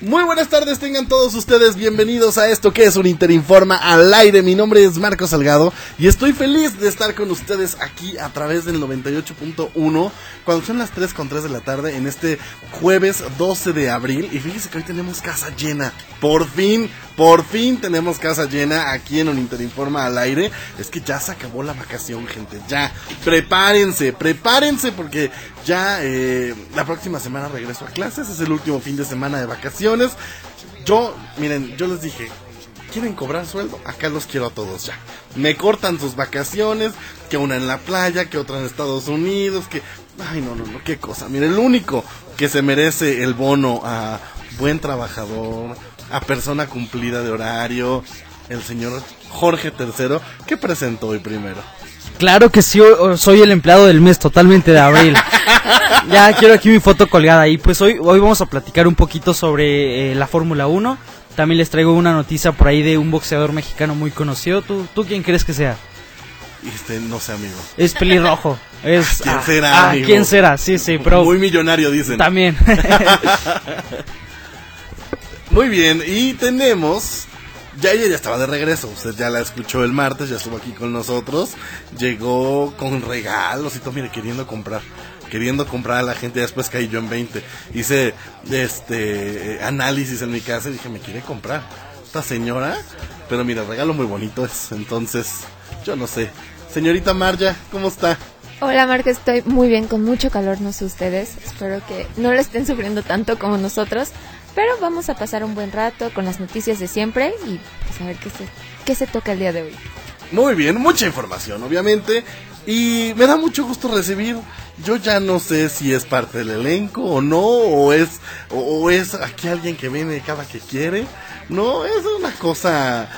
Muy buenas tardes, tengan todos ustedes bienvenidos a esto que es un Interinforma al aire. Mi nombre es Marco Salgado y estoy feliz de estar con ustedes aquí a través del 98.1 cuando son las 3 con 3 de la tarde en este jueves 12 de abril. Y fíjense que hoy tenemos casa llena. Por fin, por fin tenemos casa llena aquí en un Interinforma al aire. Es que ya se acabó la vacación, gente. Ya, prepárense, prepárense porque ya eh, la próxima semana regreso a clases. Es el último fin de semana de vacaciones. Yo, miren, yo les dije, ¿quieren cobrar sueldo? Acá los quiero a todos ya. Me cortan sus vacaciones, que una en la playa, que otra en Estados Unidos, que... Ay, no, no, no, qué cosa. Miren, el único que se merece el bono a buen trabajador, a persona cumplida de horario, el señor Jorge III, que presentó hoy primero. Claro que sí, soy el empleado del mes totalmente de abril. ya quiero aquí mi foto colgada ahí. Pues hoy, hoy vamos a platicar un poquito sobre eh, la Fórmula 1. También les traigo una noticia por ahí de un boxeador mexicano muy conocido. ¿Tú, tú quién crees que sea? Este, no sé, amigo. Es pelirrojo. Es, ¿Quién ah, será, ah, amigo? ¿Quién será? Sí, sí, pero Muy millonario, dicen. también. Muy bien, y tenemos. Ya ella ya estaba de regreso, usted ya la escuchó el martes, ya estuvo aquí con nosotros. Llegó con regalos y todo, mire, queriendo comprar. Queriendo comprar a la gente, después caí yo en 20. Hice este análisis en mi casa y dije, me quiere comprar esta señora. Pero mira, regalo muy bonito es. Entonces, yo no sé. Señorita Marja, ¿cómo está? Hola Marca, estoy muy bien, con mucho calor, no sé ustedes. Espero que no lo estén sufriendo tanto como nosotros. Pero vamos a pasar un buen rato con las noticias de siempre y pues a ver qué se, qué se toca el día de hoy. Muy bien, mucha información, obviamente. Y me da mucho gusto recibir. Yo ya no sé si es parte del elenco o no, o es, o, o es aquí alguien que viene cada que quiere. No, es una cosa.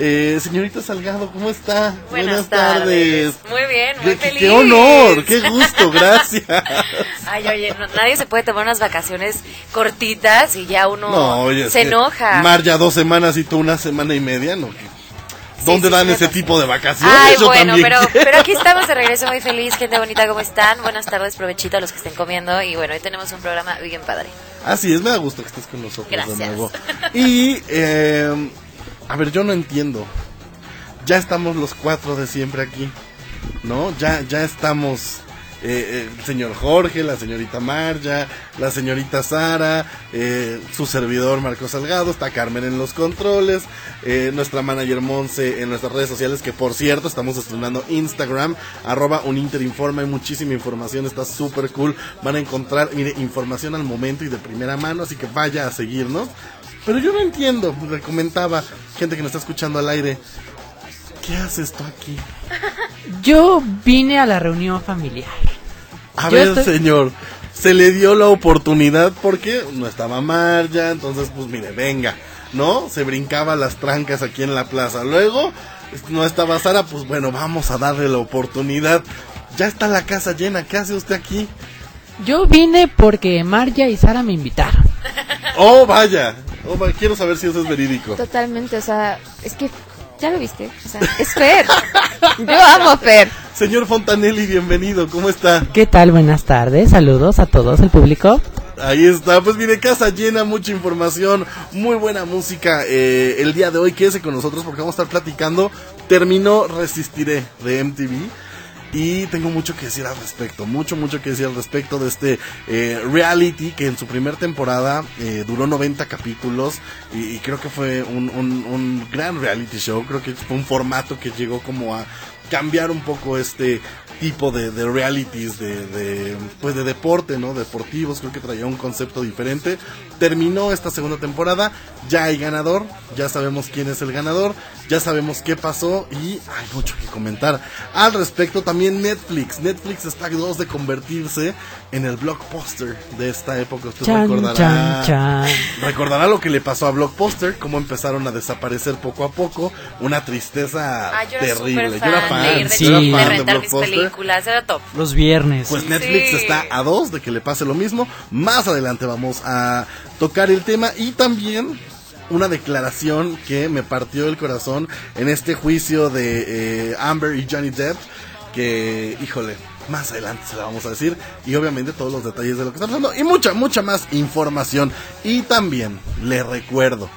Eh, señorita Salgado, ¿cómo está? Buenas, tardes. Muy bien, muy Qué- feliz. Qué honor, qué gusto, gracias. Ay, oye, no- nadie se puede tomar unas vacaciones cortitas y ya uno No, oye, es se enoja. Mar ya dos semanas y tú una semana y media, ¿no? ¿Dónde sí, dan ese tipo de vacaciones? Ay, Yo bueno, pero, quiero. pero aquí estamos de regreso muy feliz, gente bonita, ¿cómo están? Buenas tardes, provechito a los que estén comiendo y bueno, hoy tenemos un programa bien padre. Así es, me da gusto que estés con nosotros de Gracias. nuevo. Y, eh, a ver, yo no entiendo. Ya estamos los cuatro de siempre aquí, ¿no? Ya, ya estamos eh, eh, el señor Jorge, la señorita Marja, la señorita Sara, eh, su servidor Marco Salgado, está Carmen en los controles, eh, nuestra manager Monse en nuestras redes sociales, que por cierto estamos estrenando Instagram, arroba uninterinforma, hay muchísima información, está súper cool, van a encontrar, mire, información al momento y de primera mano, así que vaya a seguirnos. Pero yo no entiendo, le comentaba gente que nos está escuchando al aire, ¿qué haces tú aquí? Yo vine a la reunión familiar. A Yo ver, estoy- señor, se le dio la oportunidad porque no estaba Marja, entonces pues mire, venga, ¿no? Se brincaba las trancas aquí en la plaza. Luego no estaba Sara, pues bueno, vamos a darle la oportunidad. Ya está la casa llena, ¿qué hace usted aquí? Yo vine porque Marja y Sara me invitaron. Oh, vaya, oh, va- quiero saber si eso es verídico. Totalmente, o sea, es que ya lo viste, o sea, es Fer. Yo amo a Fer. Señor Fontanelli, bienvenido, ¿cómo está? ¿Qué tal? Buenas tardes, saludos a todos el público. Ahí está, pues mire, casa llena, mucha información, muy buena música. eh, el día de hoy quédese con nosotros porque vamos a estar platicando. Terminó Resistiré de MTV. Y tengo mucho que decir al respecto, mucho, mucho que decir al respecto de este eh, reality que en su primer temporada eh, duró 90 capítulos y, creo que fue un, un- un gran reality show, creo que fue un formato que llegó como a cambiar un poco este tipo de, realities, de, de, pues de deporte, ¿no? Deportivos, creo que traía un concepto diferente. Terminó esta segunda temporada, ya hay ganador, ya sabemos quién es el ganador, ya sabemos qué pasó y hay mucho que comentar. Al respecto también Netflix, Netflix está a dos de convertirse en el blockbuster de esta época. Usted Chan, recordará, chan, chan. recordará lo que le pasó a Blockbuster, cómo empezaron a desaparecer poco a poco, una tristeza Ah, yo era terrible. Yo era fan de ir de, sí. yo era de de fan de rentar mis Blockbuster. películas, era top. Los viernes. Pues Netflix Sí. está a dos de que le pase lo mismo. Más adelante vamos a tocar el tema y también una declaración que me partió el corazón en este juicio de eh, Amber y Johnny Depp. Que, híjole, más adelante se la vamos a decir. Y obviamente todos los detalles de lo que está pasando. Y mucha, mucha más información. Y también, le recuerdo,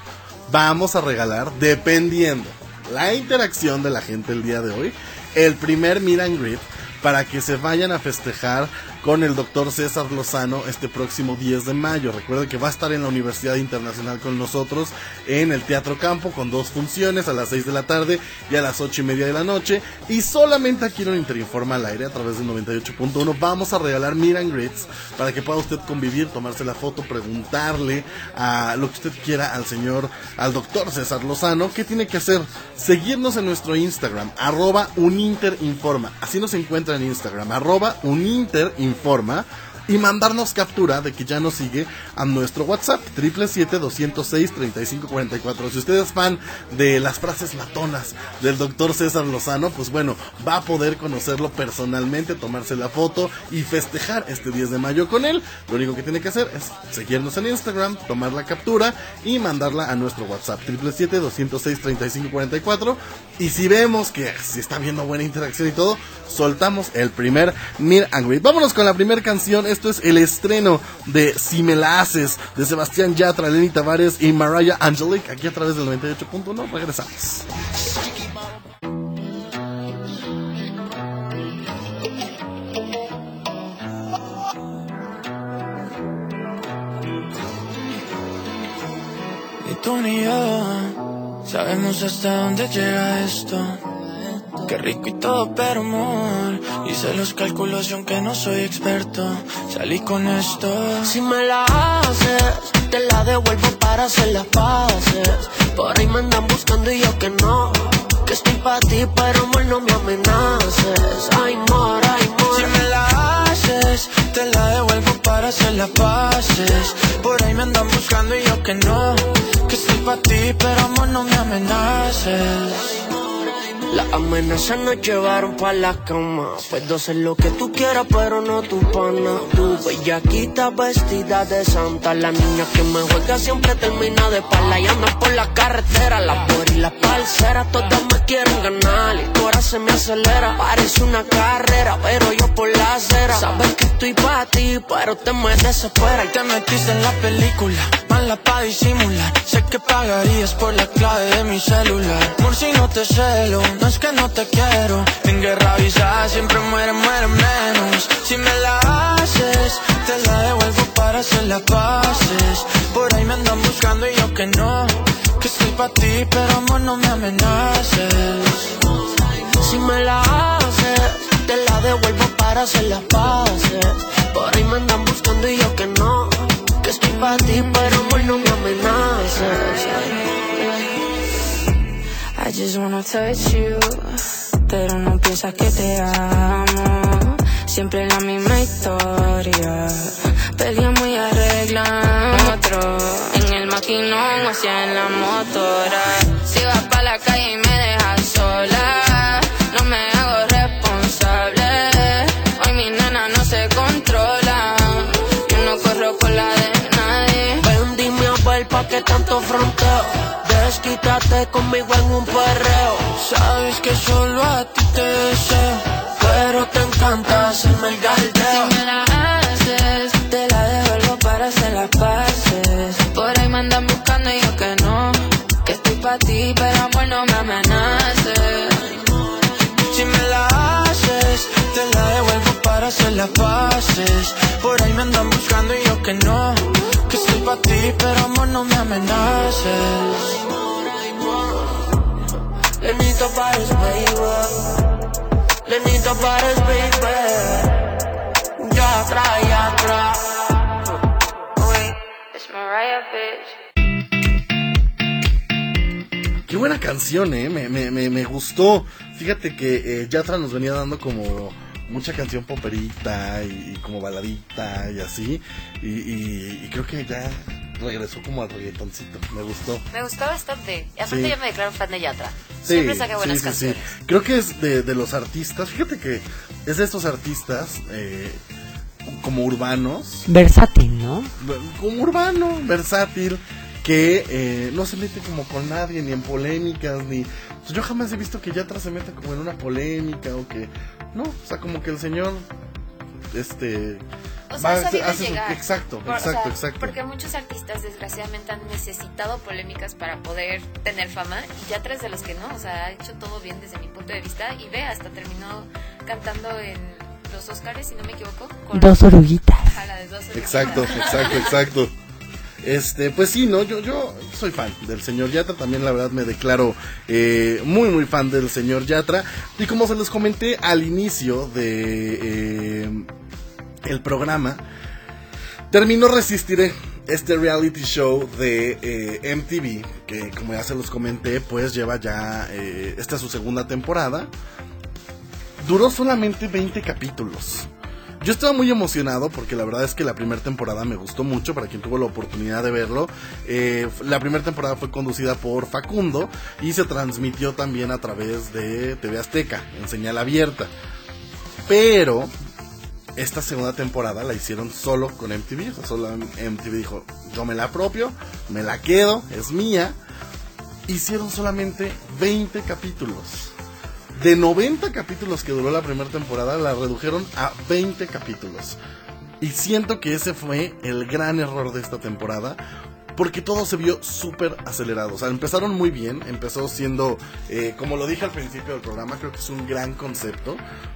vamos a regalar, dependiendo la interacción de la gente el día de hoy, el primer meet and para que se vayan a festejar con el doctor César Lozano este próximo 10 de mayo. Recuerden que va a estar en la Universidad Internacional con nosotros en el Teatro Campo con dos funciones a las 6 de la tarde y a las 8 y media de la noche. Y solamente aquí en Interinforma al aire a través del 98.1 vamos a regalar meet and greets para que pueda usted convivir, tomarse la foto, preguntarle a lo que usted quiera al señor, al doctor César Lozano. ¿Qué tiene que hacer? Seguirnos en nuestro Instagram, arroba uninterinforma. Así nos encuentra en Instagram, arroba uninterinforma informa y mandarnos captura de que ya nos sigue a nuestro WhatsApp, 777-206-3544. Si usted es fan de las frases matonas del doctor César Lozano, pues bueno, va a poder conocerlo personalmente, tomarse la foto y festejar este 10 de mayo con él. Lo único que tiene que hacer es seguirnos en Instagram, tomar la captura y mandarla a nuestro WhatsApp, 777-206-3544. Y si vemos que si está viendo buena interacción y todo, soltamos el primer Meet and Greet. Vámonos con la primera canción. Esto es el estreno de Si me la haces de Sebastián Yatra, Lenny Tavares y Mariah Angelique aquí a través del 98.1. Regresamos. Ni tú ni yo sabemos hasta dónde llega esto. Qué rico y todo, pero amor. Hice los cálculos y aunque no soy experto, salí con esto. Si me la haces, te la devuelvo para hacer las paces. Por ahí me andan buscando y yo que no. Que estoy para ti, pero amor, no me amenaces. Ay, amor, ay, amor. Si me la haces, te la devuelvo para hacer las paces. Por ahí me andan buscando y yo que no. Que estoy para ti, pero amor, no me amenaces. Las amenazas nos llevaron pa' la cama. Puedo hacer lo que tú quieras, pero no tu pana. Tu bellaquita vestida de santa. La niña que me juega siempre termina de pala y andan por la carretera. La por y la parcera, todas me quieren ganar. El corazón se me acelera. Parece una carrera, pero yo por la acera. Sabes que estoy pa' ti, pero te me desespera. Te metiste en la película, mala pa' disimular. Sé que pagarías por la clave de mi celular. Por si no te celo, no es que no te quiero. En guerra avisada siempre muere, muere menos. Si me la haces, te la devuelvo para hacer las paces. Por ahí me andan buscando y yo que no. Que estoy pa' ti, pero amor no me amenaces. Si me la haces, te la devuelvo para hacer las paces. Por ahí me andan buscando y yo que no. Estoy para ti, pero amor no me amenaces. I just wanna touch you, pero no piensas que te amo. Siempre la misma historia. Peleamos y arreglamos. En el maquinón o en la motora. Si vas pa' la calle y me dejas sola, tanto fronteo. Desquítate conmigo en un perreo. Sabes que solo a ti te deseo. Pero te encanta hacerme el galdeo. Si me la haces, te la devuelvo para hacer las paces. Por ahí me andan buscando y yo que no. Que estoy pa' ti, pero amor no me amenaces. Si me la haces, te la devuelvo para hacer las paces. Por ahí me andan buscando y yo que no. Pa' ti, pero amor no me amenaces. Lenito Paris, baby. Lenita Pares, baby. Ya trae, ya trae. It's Mariah, bitch. Qué buena canción, eh. Me, me, me, me gustó. Fíjate que eh, Yatra nos venía dando como mucha canción poperita y, y como baladita y así. Y, y- y creo que ya regresó como al reggaetoncito. Me gustó. Me gustó bastante. Y aparte Sí. yo me declaro fan de Yatra. Sí, Siempre saca buenas sí, sí, sí. canciones. Creo que es de, de los artistas. Fíjate que es de estos artistas eh, como urbanos. Versátil, ¿no? Como urbano, versátil. Que eh, no se mete como con nadie, ni en polémicas, ni... pues yo jamás he visto que Yatra se meta como en una polémica o que... No, o sea, como que el señor... Este... O sea, va- sabido hace su- llegar. Exacto, Por- o exacto, sea, exacto. Porque muchos artistas desgraciadamente han necesitado polémicas para poder tener fama y ya tres de los que no, o sea, ha hecho todo bien desde mi punto de vista y ve, hasta terminó cantando en los Oscars, si no me equivoco. con- Dos oruguitas. Ajá, la de dos oruguitas. Exacto, exacto, exacto. Este, pues sí, no, yo, yo soy fan del señor Yatra, también la verdad me declaro eh, muy, muy fan del señor Yatra. Y como se los comenté al inicio de eh, el programa, terminó Resistiré, este reality show de eh, MTV, que como ya se los comenté, pues lleva ya, esta es su segunda temporada. Duró solamente 20 capítulos. Yo estaba muy emocionado porque la verdad es que la primera temporada me gustó mucho para quien tuvo la oportunidad de verlo. Eh, la primera temporada fue conducida por Facundo y se transmitió también a través de TV Azteca en señal abierta. Pero esta segunda temporada la hicieron solo con MTV. Solo MTV dijo, yo me la apropio, me la quedo, es mía. Hicieron solamente 20 capítulos. De 90 capítulos que duró la primera temporada, la redujeron a 20 capítulos. Y siento que ese fue el gran error de esta temporada. Porque todo se vio súper acelerado. O sea, empezaron muy bien. Empezó siendo, eh, como lo dije al principio del programa, creo que es un gran concepto.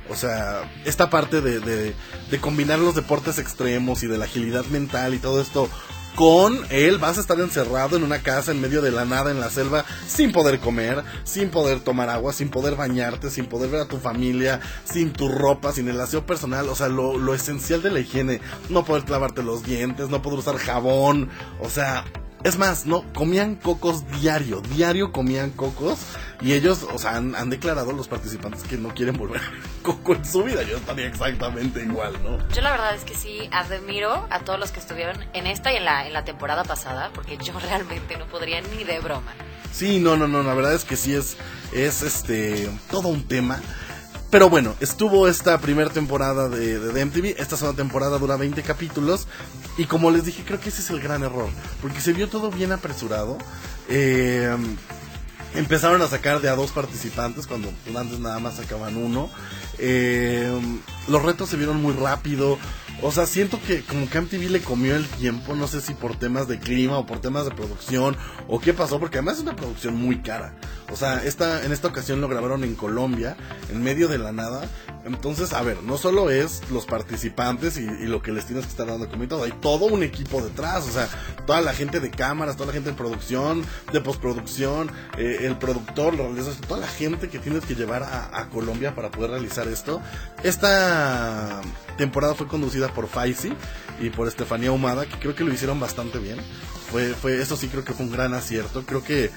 O sea, esta parte de, de, de combinar los deportes extremos y de la agilidad mental y todo esto con él. Vas a estar encerrado en una casa en medio de la nada en la selva sin poder comer, sin poder tomar agua, sin poder bañarte, sin poder ver a tu familia, sin tu ropa, sin el aseo personal, o sea, lo, lo esencial de la higiene, no poder lavarte los dientes, no poder usar jabón, o sea, es más, no, comían cocos diario, diario comían cocos y ellos, o sea, han, han declarado los participantes que no quieren volver a coco en su vida, yo estaría exactamente igual, ¿no? Yo la verdad es que sí admiro a todos los que estuvieron en esta y en la, en la temporada pasada, porque yo realmente no podría ni de broma. Sí, no, no, no, la verdad es que sí es, es este, todo un tema. Pero bueno, estuvo esta primera temporada de, de, MTV, esta segunda temporada dura 20 capítulos y como les dije, creo que ese es el gran error, porque se vio todo bien apresurado. Eh, empezaron a sacar de a dos participantes cuando antes nada más sacaban uno. Eh, los retos se vieron muy rápido. O sea, siento que como que MTV le comió el tiempo, no sé si por temas de clima o por temas de producción o qué pasó, porque además es una producción muy cara. O sea, esta, en esta ocasión lo grabaron en Colombia, en medio de la nada. Entonces, a ver, no solo es los participantes y, lo que les tienes que estar dando comida, todo, hay todo un equipo detrás. O sea, toda la gente de cámaras, toda la gente de producción, de postproducción, eh, el productor, toda la gente que tienes que llevar a, a Colombia para poder realizar esto. Esta temporada fue conducida por Faisy y por Estefanía Humada, que creo que lo hicieron bastante bien. Fue, fue, eso sí creo que fue un gran acierto. Creo que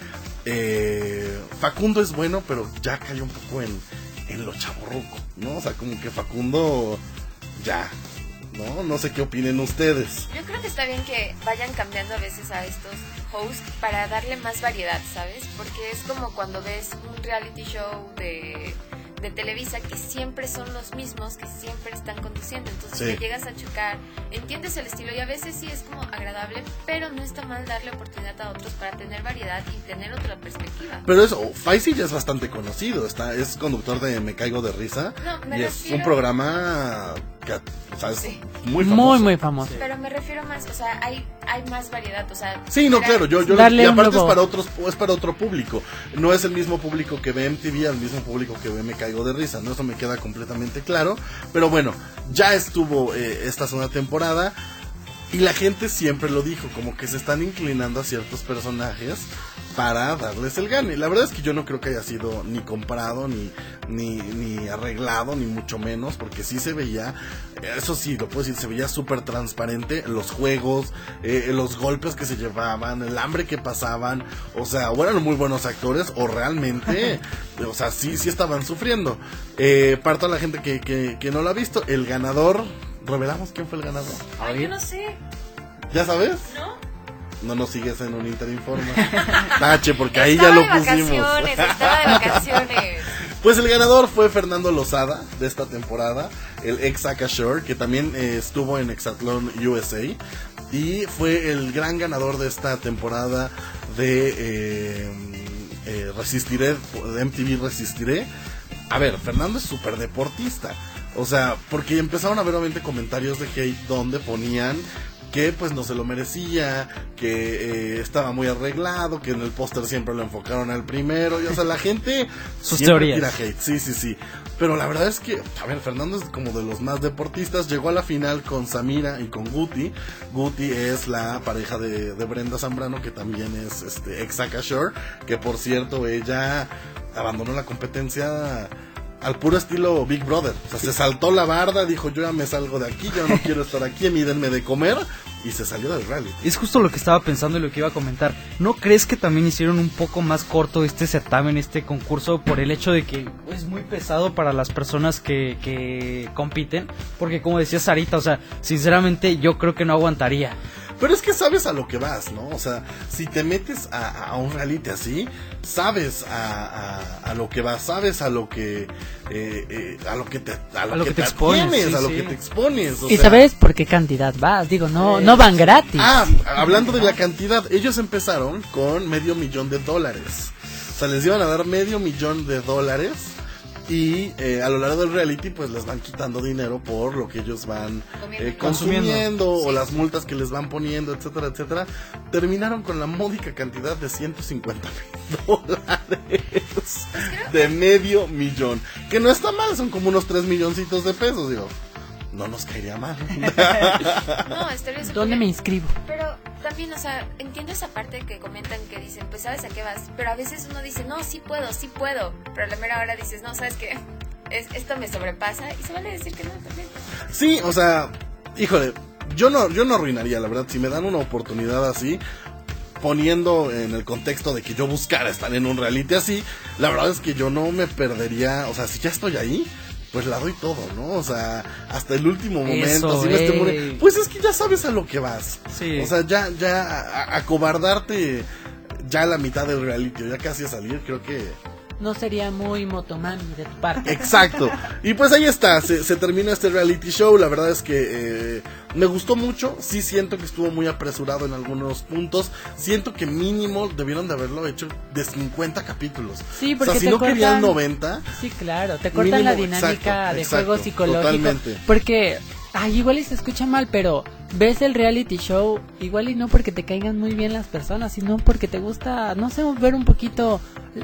eh, Facundo es bueno, pero ya cayó un poco en, en lo chaborruco, ¿no? O sea, como que Facundo ya, ¿no? No sé qué opinen ustedes. Yo creo que está bien que vayan cambiando a veces a estos hosts para darle más variedad, ¿sabes? Porque es como cuando ves un reality show de, de Televisa que siempre son los mismos, que siempre están conduciendo. Entonces Sí. te llegas a chocar, entiendes el estilo y a veces sí es como agradable, pero no está mal darle oportunidad a otros para tener variedad y tener otra perspectiva. Pero eso, Faisy ya es bastante conocido, está, es conductor de Me Caigo de Risa No, me y es un programa que, o sea, es Sí. muy famoso. Muy, muy famoso. Pero me refiero más, o sea, hay, hay más variedad, o sea... Sí, no, claro, yo, yo Darle y aparte es para otros, es para otro público. No es el mismo público que ve MTV, al mismo público que ve Me Caigo de Risa, ¿no? Eso me queda completamente claro. Pero bueno, ya estuvo eh, esta segunda temporada. Y la gente siempre lo dijo, como que se están inclinando a ciertos personajes para darles el gane. La verdad es que yo no creo que haya sido ni comprado, ni, ni, ni arreglado, ni mucho menos, porque sí se veía, eso sí, lo puedo decir, se veía súper transparente los juegos, eh, los golpes que se llevaban, el hambre que pasaban, o sea, o eran muy buenos actores, o realmente, o sea, sí, sí estaban sufriendo. Eh, para toda la gente que, que, que no lo ha visto, el ganador, revelamos quién fue el ganador. Ay, yo no sé. ¿Ya sabes? ¿No? No nos sigues en un Interinforma. Tache, porque ahí Estaba ya lo de pusimos. vacaciones, estaba de vacaciones. Pues el ganador fue Fernando Lozada de esta temporada, el ex Shore, que también eh, estuvo en Exatlón USA. Y fue el gran ganador de esta temporada de eh, eh, Resistiré, de MTV Resistiré. A ver, Fernando es súper deportista. O sea, porque empezaron a ver obviamente comentarios de hate donde ponían que pues no se lo merecía, que eh, estaba muy arreglado, que en el póster siempre lo enfocaron al primero, y o sea, la gente Sus siempre teorías. tira hate, sí, sí, sí. Pero la verdad es que, a ver, Fernando es como de los más deportistas, llegó a la final con Samira y con Guti. Guti es la pareja de, de Brenda Zambrano, que también es este ex que por cierto, ella abandonó la competencia al puro estilo Big Brother. O sea, se saltó la barda, dijo yo ya me salgo de aquí, yo no quiero estar aquí, mídenme de comer, y se salió del rally. Es justo lo que estaba pensando y lo que iba a comentar. ¿No crees que también hicieron un poco más corto este certamen, este concurso, por el hecho de que es muy pesado para las personas que, que compiten? Porque como decía Sarita, o sea, sinceramente yo creo que no aguantaría. Pero es que sabes a lo que vas, ¿no? O sea, si te metes a, a un reality así, sabes a, a, a lo que vas, sabes a lo que eh, eh, a lo que te a lo, A lo que, que te te expones, atienes, sí, a lo sí. que te expones. o Y sea. sabes por qué cantidad vas. Digo, no, no van gratis. Ah, hablando de la cantidad, ellos empezaron con medio millón de dólares. O sea, les iban a dar medio millón de dólares. Y eh, a lo largo del reality, pues les van quitando dinero por lo que ellos van eh, consumiendo, Consumiendo. o las multas que les van poniendo, etcétera, etcétera. Terminaron con la módica cantidad de 150 mil dólares de medio millón. Que no está mal, son como unos 3 milloncitos de pesos, digo. No nos caería mal. No, ¿Dónde me inscribo? Pero también, o sea, entiendo esa parte que comentan que dicen, pues sabes a qué vas. Pero a veces uno dice, no, sí puedo, sí puedo. Pero a la mera hora dices, no, ¿sabes qué? Es, esto me sobrepasa. Y se vale decir que no también. Sí, o sea, híjole, yo no, yo no arruinaría, la verdad, si me dan una oportunidad así, poniendo en el contexto de que yo buscara estar en un reality así, la verdad es que yo no me perdería, o sea, si ya estoy ahí, pues la doy todo, ¿no? O sea, hasta el último momento. Pues es que ya sabes a lo que vas. Sí. O sea, ya, ya, acobardarte ya a la mitad del reality, ya casi a salir, creo que... No sería muy motomami de tu parte. Exacto. Y pues ahí está, se, se termina este reality show. La verdad es que eh, me gustó mucho. Sí siento que estuvo muy apresurado en algunos puntos. Siento que mínimo debieron de haberlo hecho de 50 capítulos. Sí, o porque sea, si te no querían cortan- 90, Sí, claro, te cortan la dinámica exacto, de exacto, juego psicológico. totalmente. Porque, ay, igual y se escucha mal, pero ves el reality show, igual y no porque te caigan muy bien las personas, sino porque te gusta, no sé, ver un poquito,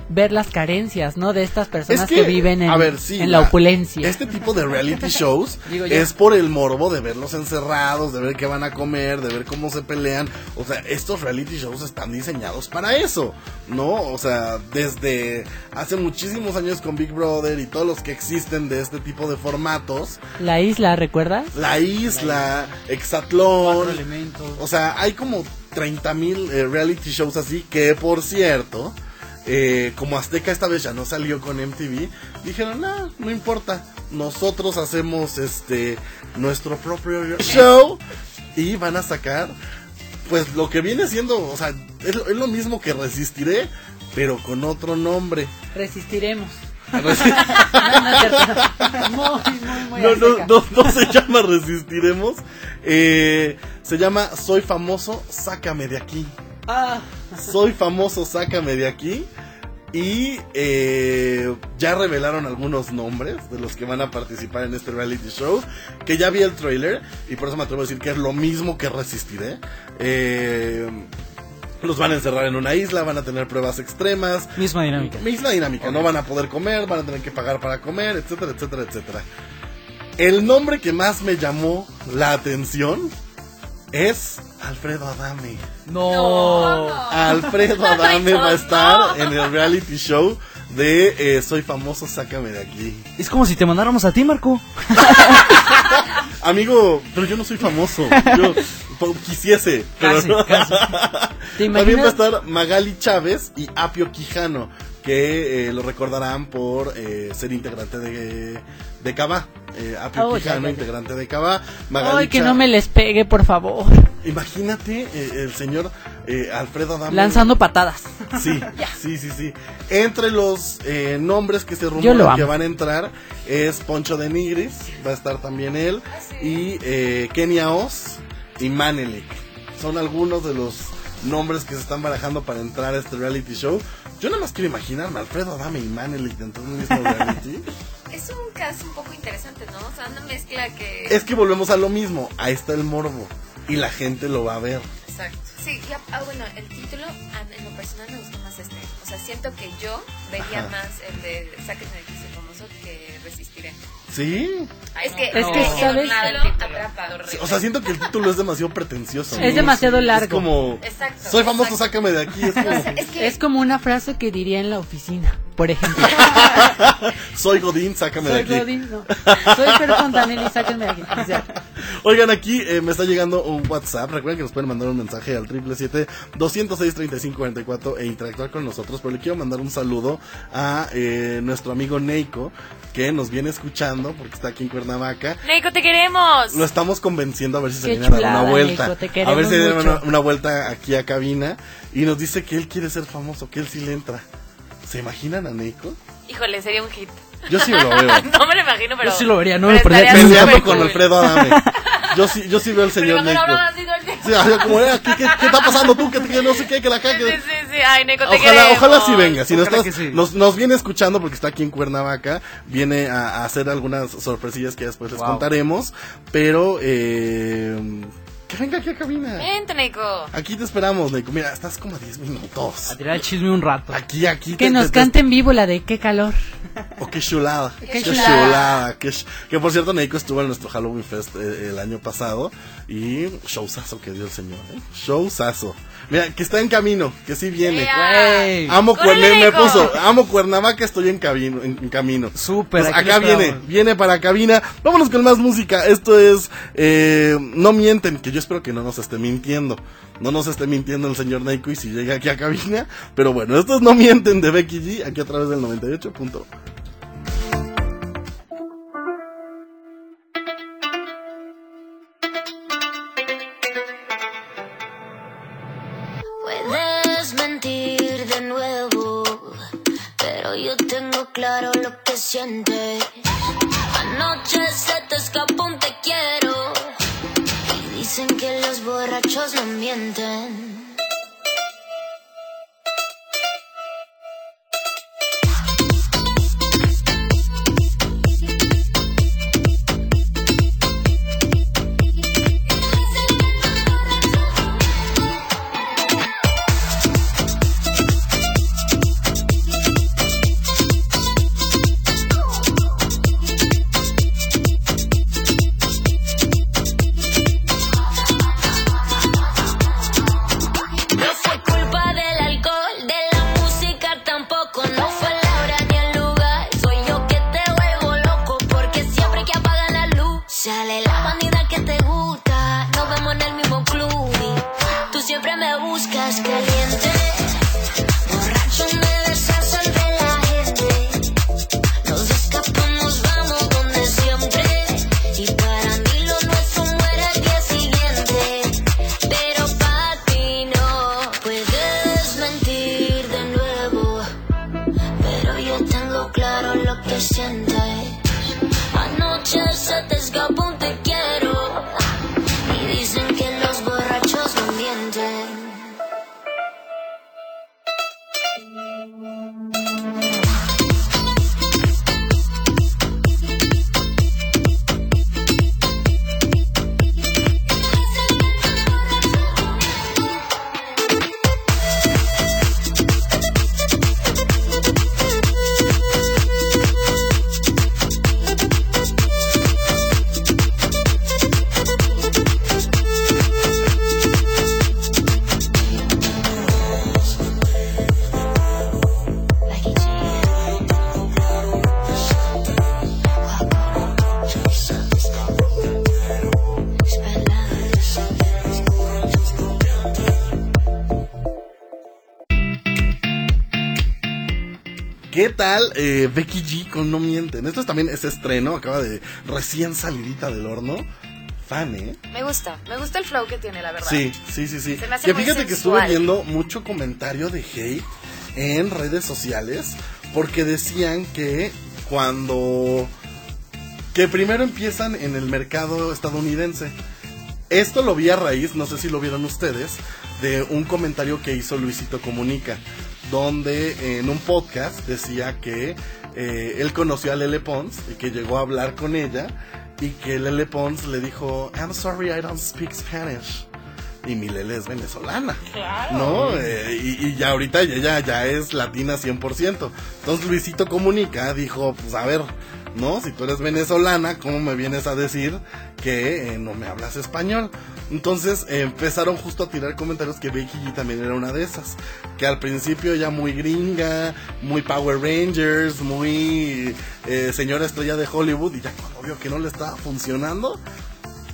ver las carencias, ¿no? De estas personas que, viven en, a ver, sí, en la, opulencia. Este tipo de reality shows es por el morbo de verlos encerrados, de ver qué van a comer, de ver cómo se pelean. O sea, estos reality shows están diseñados para eso, ¿no? O sea, desde hace muchísimos años con Big Brother y todos los que existen de este tipo de formatos, La isla, ¿recuerdas? La Isla, Exatlón, Cuatro elementos. o sea, hay como 30 mil reality shows así que, por cierto, eh, como Azteca esta vez ya no salió con MTV, dijeron, no, no importa, nosotros hacemos este nuestro propio show y van a sacar, pues lo que viene siendo, o sea, es lo, es lo mismo que Resistiré, pero con otro nombre. Resistiremos. No, no, no se llama Resistiremos, eh, se llama Soy famoso, sácame de aquí. Ah, Soy famoso, sácame de aquí. Y eh, ya revelaron algunos nombres de los que van a participar en este reality show. Que ya vi el trailer y por eso me atrevo a decir que es lo mismo que resistiré. Eh, los van a encerrar en una isla, van a tener pruebas extremas. Misma dinámica. Misma dinámica, no van a poder comer, van a tener que pagar para comer, etcétera, etcétera, etcétera. El nombre que más me llamó la atención es Alfredo Adame. No. Alfredo Adame va a estar en el reality show de eh, Soy famoso, sácame de aquí. Es como si te mandáramos a ti, Marco. Amigo, pero yo no soy famoso. Yo quisiese, pero Casi, no. casi. ¿Te También va a estar Magali Chávez y Apio Quijano, que eh, lo recordarán por eh, ser integrante de, de Cava. Eh, ya. integrante de Cava. Magali Ay, que no me les pegue, por favor. Imagínate eh, el señor eh, Alfredo Adame. Lanzando patadas. Sí, sí, sí, sí. Entre los eh, nombres que se rumoran que van a entrar es Poncho de Nigris, va a estar también él, y eh, Kenia Oz y Manelik. Son algunos de los nombres que se están barajando para entrar a este reality show. Yo nada más quiero imaginarme Alfredo Adame y Manelik dentro de un mismo reality. Es un caso un poco interesante, ¿no? O sea, una mezcla que... es que volvemos a lo mismo, ahí está el morbo y la gente lo va a ver. Exacto. Sí, ya, ah, bueno, el título, en lo personal me gustó más este. O sea, siento que yo vería Ajá. más el de Sáquenme de aquí, soy que Resistiré. ¿Sí? Es que, Es que, no. Sí, O sea, siento que el título es demasiado pretencioso. Es ¿no? demasiado Es largo. como, Exacto, soy famoso, exacto. sácame de aquí. Es como, es que Es como una frase que diría en la oficina, por ejemplo. soy Godín, sácame Soy de aquí. Godín, no. Soy Fer Fontanelli, sáquenme de aquí. O sea, Oigan, aquí eh, me está llegando un WhatsApp. Recuerden que nos pueden mandar un mensaje al 777-206-3544 e interactuar con nosotros. Pero le quiero mandar un saludo a eh, nuestro amigo Neiko, que nos viene escuchando porque está aquí en Cuernavaca. Neiko, te queremos. Lo estamos convenciendo a ver si se viene a dar una vuelta. Neiko, te a ver si da una, una vuelta aquí a cabina. Y nos dice que él quiere ser famoso, que él sí le entra. ¿Se imaginan a Neiko? Híjole, sería un hit. Yo sí lo veo. no me lo imagino, pero... Yo sí lo vería, no me Peleando con cool. Alfredo Adame. Yo sí, yo sí veo al Pero señor imagino Sí, como, eh, ¿qué, qué, qué está pasando tú? Que, que no sé qué, que la Sí, cague. sí, sí. Ay, Neiko, te Ojalá, queremos. ojalá sí venga. Si nos, Ojalá estás- sí. nos, nos viene escuchando porque está aquí en Cuernavaca, viene a, a hacer algunas sorpresillas que después les Wow. contaremos. Pero, eh, que venga aquí a cabina. Vente, Neiko. Aquí te esperamos, Neiko. Mira, estás como a 10 minutos. A tirar el chisme un rato. Aquí, aquí. que te- nos te- te- cante en vivo la de qué calor. Oh, qué chulada. Qué, chulada. chulada. qué ch- que por cierto, Neiko estuvo en nuestro Halloween Fest eh, el año pasado. Y showzazo que dio el señor, ¿eh? Showzazo. Mira, que está en camino, que sí viene. Amo ¡Córrele, Cuernavaca, me puso, amo Cuernavaca, estoy en camino, en, en camino. Súper, Pues acá viene, viene para cabina. Vámonos con más música. Esto es eh, No mienten, que yo espero que no nos esté mintiendo. No nos esté mintiendo el señor Neiko y si llega aquí a cabina. Pero bueno, esto es No mienten de Becky G, aquí a través del 98.1. Puedes mentir de nuevo, pero yo tengo claro lo que sientes. Borrachos no mienten. ¿Qué tal eh, Becky G con No Mienten? Esto es también es estreno, acaba de recién salidita del horno. Fan, ¿eh? Me gusta, me gusta el flow que tiene, la verdad. Sí, sí, sí, sí. Se me hace Que muy fíjate que estuve viendo mucho comentario de hate en redes sociales porque decían que cuando que primero empiezan en el mercado estadounidense. Esto lo vi a raíz, no sé si lo vieron ustedes, de un comentario que hizo Luisito Comunica, donde en un podcast decía que eh, él conoció a Lele Pons y que llegó a hablar con ella y que Lele Pons le dijo, I'm sorry, I don't speak Spanish. Y mi Lele es venezolana. ¿No? Eh, y, y ya ahorita ella ya es latina 100%. Entonces Luisito Comunica dijo, pues a ver, ¿no? Si tú eres venezolana, ¿cómo me vienes a decir que eh, no me hablas español? Entonces eh, empezaron justo a tirar comentarios que Becky G también era una de esas. Que al principio ella muy gringa, muy Power Rangers, muy eh, señora estrella de Hollywood. Y ya cuando vio que no le estaba funcionando,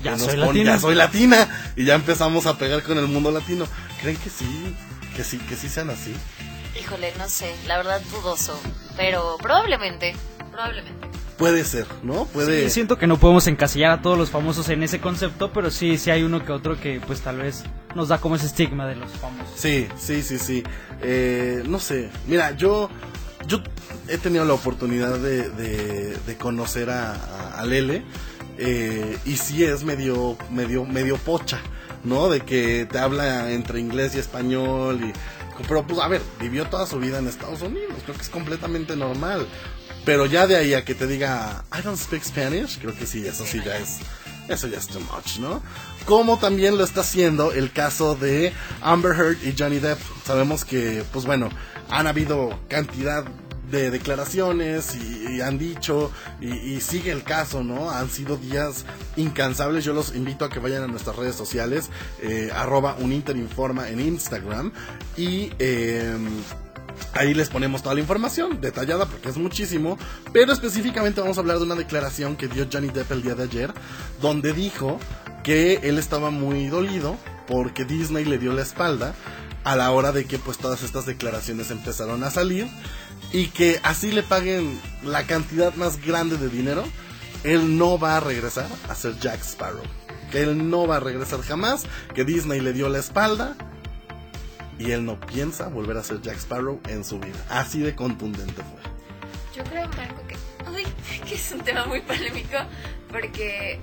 Ya nos soy pon- latina. ya soy latina. Y ya empezamos a pegar con el mundo latino. ¿Creen que sí? Que sí, que sí sean así. Híjole, no sé, la verdad dudoso. Pero probablemente, probablemente. Puede ser, ¿no? Puede. Sí, siento que no podemos encasillar a todos los famosos en ese concepto, pero sí, sí hay uno que otro que pues tal vez nos da como ese estigma de los famosos. Sí, sí, sí, sí. Eh, no sé. Mira, yo, yo he tenido la oportunidad de, de, de conocer a, a- a Lele. eh, y sí es medio, medio, medio pocha, ¿no? De que te habla entre inglés y español. Y, pero pues a ver, vivió toda su vida en Estados Unidos. Creo que es completamente normal. Pero ya de ahí a que te diga, I don't speak Spanish, creo que sí, eso sí ya es, eso ya es too much, ¿no? Como también lo está haciendo el caso de Amber Heard y Johnny Depp. Sabemos que, pues bueno, han habido cantidad de declaraciones y, han dicho y, sigue el caso, ¿no? Han sido días incansables. Yo los invito a que vayan a nuestras redes sociales, eh, arroba uninterinforma en Instagram y... em, Ahí les ponemos toda la información detallada porque es muchísimo, pero específicamente vamos a hablar de una declaración que dio Johnny Depp el día de ayer, donde dijo que él estaba muy dolido porque Disney le dio la espalda a la hora de que pues todas estas declaraciones empezaron a salir y que así le paguen la cantidad más grande de dinero, él no va a regresar a ser Jack Sparrow. Que él no va a regresar jamás, que Disney le dio la espalda y él no piensa volver a ser Jack Sparrow en su vida. Así de contundente fue. Yo creo, Marco, que, uy, que es un tema muy polémico porque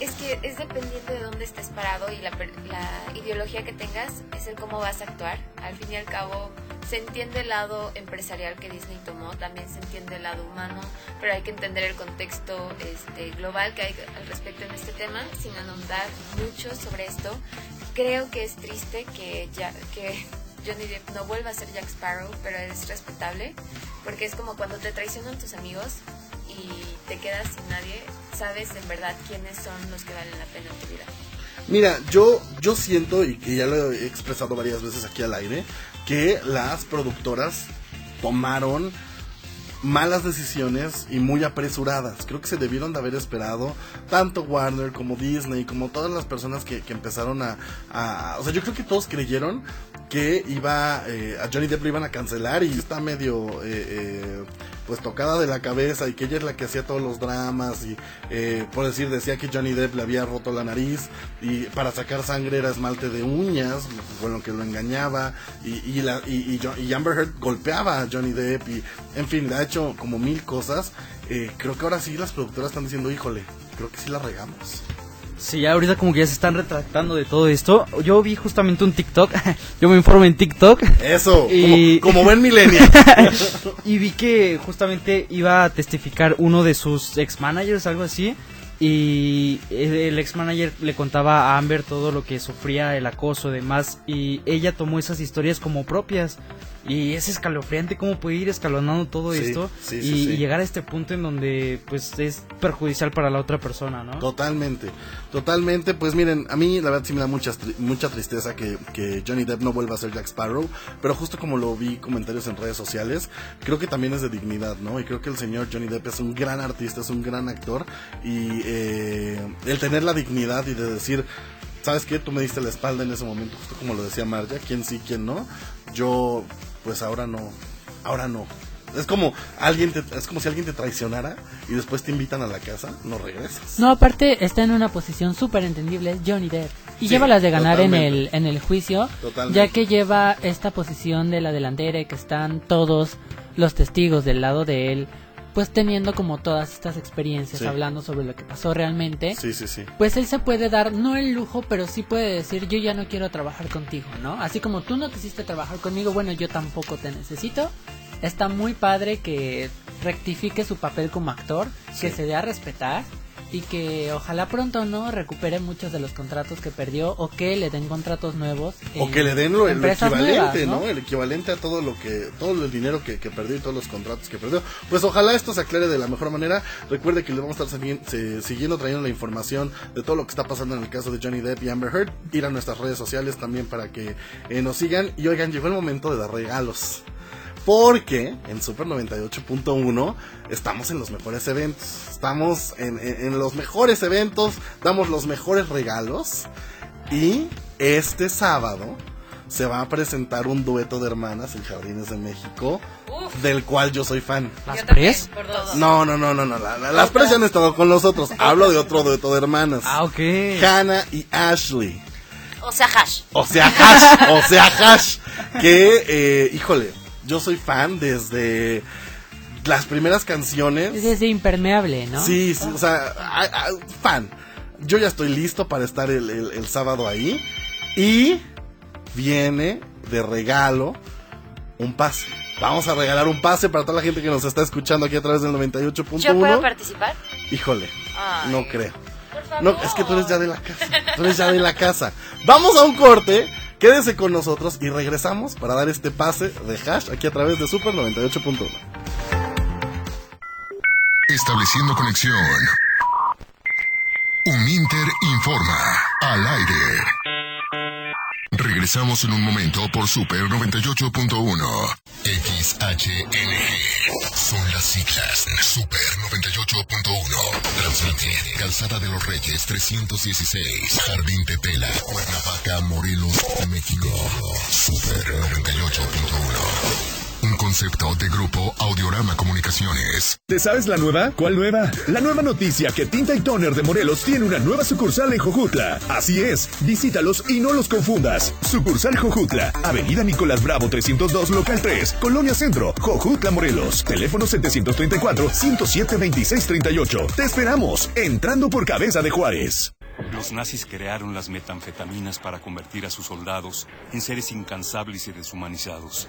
es que es dependiente de dónde estés parado y la, la ideología que tengas es el cómo vas a actuar. Al fin y al cabo, se entiende el lado empresarial que Disney tomó, también se entiende el lado humano, pero hay que entender el contexto este, global que hay al respecto en este tema, sin ahondar mucho sobre esto. Creo que es triste que, ya, que Johnny Depp no vuelva a ser Jack Sparrow, pero es respetable, porque es como cuando te traicionan tus amigos te quedas sin nadie, sabes en verdad quiénes son los que valen la pena en tu vida. Mira, yo, yo siento, y que ya lo he expresado varias veces aquí al aire, que las productoras tomaron malas decisiones y muy apresuradas. Creo que se debieron de haber esperado tanto Warner como Disney, como todas las personas que, empezaron a- O sea, yo creo que todos creyeron que iba eh, a Johnny Depp lo iban a cancelar y está medio... eh, eh, pues tocada de la cabeza y que ella es la que hacía todos los dramas y eh, por decir decía que Johnny Depp le había roto la nariz y para sacar sangre era esmalte de uñas con lo que lo engañaba y, y, la, y, y Amber Heard golpeaba a Johnny Depp y en fin le ha hecho como mil cosas. Eh, creo que ahora sí las productoras están diciendo híjole creo que sí la regamos Sí, ya ahorita como que ya se están retractando de todo esto. Yo vi justamente un TikTok, yo me informo en TikTok. eso Y- como, como buen millennial y vi que justamente iba a testificar uno de sus ex managers, algo así. Y el ex manager le contaba a Amber todo lo que sufría, el acoso y demás. Y ella tomó esas historias como propias. Y es escalofriante cómo puede ir escalonando todo Sí, esto sí, y, sí, sí. y llegar a este punto en donde pues es perjudicial para la otra persona, ¿no? Totalmente, totalmente. Pues miren, a mí la verdad sí me da mucha, mucha tristeza que, que Johnny Depp no vuelva a ser Jack Sparrow, pero justo como lo vi comentarios en redes sociales, creo que también es de dignidad, ¿no? Y creo que el señor Johnny Depp es un gran artista, es un gran actor y eh, el tener la dignidad y de decir, ¿sabes qué? Tú me diste la espalda en ese momento, justo como lo decía Marja, quién sí, quién no. Yo, pues ahora no, ahora no. Es como alguien te- es como si alguien te traicionara y después te invitan a la casa, no regresas. No, aparte está en una posición súper entendible, Johnny Depp. Y Sí, lleva las de ganar en el, en el juicio, Totalmente. ya que lleva esta posición de la delantera y que están todos los testigos del lado de él, pues teniendo como todas estas experiencias, Sí. hablando sobre lo que pasó realmente. Sí, sí, sí. Pues él se puede dar, no el lujo, pero sí puede decir, yo ya no quiero trabajar contigo, ¿no? Así como tú no quisiste trabajar conmigo, bueno, yo tampoco te necesito. Está muy padre que rectifique su papel como actor, que Sí. se dé a respetar y que ojalá pronto no recupere muchos de los contratos que perdió o que le den contratos nuevos. O que le den lo, equivalente, nuevas, ¿no? El equivalente a todo lo que, todo el dinero que, que perdió y todos los contratos que perdió. Pues ojalá esto se aclare de la mejor manera. Recuerde que le vamos a estar se- siguiendo trayendo la información de todo lo que está pasando en el caso de Johnny Depp y Amber Heard. Ir a nuestras redes sociales también para que eh, nos sigan. Y oigan, llegó el momento de dar regalos. Porque en Super 98.1 estamos en los mejores eventos. Estamos en, en- en los mejores eventos, damos los mejores regalos. Y este sábado se va a presentar un dueto de hermanas en Jardines de México, del cual yo soy fan. ¿Las pres? No, no, no, no, no. la- la- las pres ya han estado con nosotros. Hablo de otro dueto de hermanas. Ah, ok. Hannah y Ashley. O sea, hash. O sea, Hash, o sea, Hash. Que, eh, híjole, yo soy fan desde las primeras canciones. Es ese impermeable, ¿no? Sí, sí, o sea, a- a- fan. Yo ya estoy listo para estar el, el- el sábado ahí. Y viene de regalo un pase. Vamos a regalar un pase para toda la gente que nos está escuchando aquí a través del ¿Yo puedo 98.1. participar? Híjole, Ay, no creo. Por favor. No, es que tú eres ya de la casa. Tú eres ya de la casa. Vamos a un corte. Quédese con nosotros y regresamos para dar este pase de hash aquí a través de Super 98.1. Estableciendo conexión. Uninter informa al aire. Regresamos en un momento por Super 98.1. XHNG. Son las siglas. Super 98.1. Transmitir. Calzada de los Reyes 316. Jardín Tetela. Cuernavaca, Morelos, México. Super 98.1. Concepto de grupo Audiorama Comunicaciones. ¿Te sabes la nueva? ¿Cuál nueva? La nueva noticia que Tinta y Toner de Morelos tiene una nueva sucursal en Jojutla. Así es, visítalos y no los confundas. Sucursal Jojutla, Avenida Nicolás Bravo 302, local 3, Colonia Centro, Jojutla, Morelos. Teléfono 734-107-2638. Te esperamos, entrando por Cabeza de Juárez. Los nazis crearon las metanfetaminas para convertir a sus soldados en seres incansables y deshumanizados.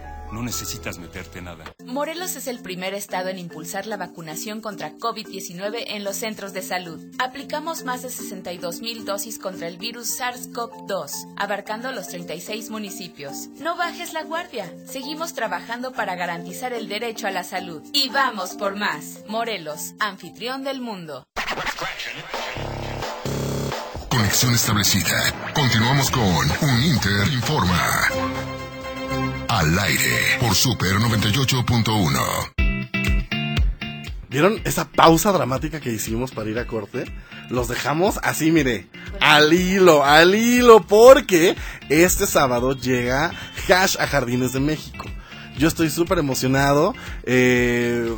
no necesitas meterte nada. Morelos es el primer estado en impulsar la vacunación contra COVID-19 en los centros de salud. Aplicamos más de 62 mil dosis contra el virus SARS-CoV-2, abarcando los 36 municipios. No bajes la guardia. Seguimos trabajando para garantizar el derecho a la salud. Y vamos por más. Morelos, anfitrión del mundo. Conexión establecida. Continuamos con Uninter Informa. Al aire por Super 98.1. ¿Vieron esa pausa dramática que hicimos para ir a corte? Los dejamos así, mire, al hilo, al hilo, porque este sábado llega Hash a Jardines de México. Yo estoy súper emocionado. Eh,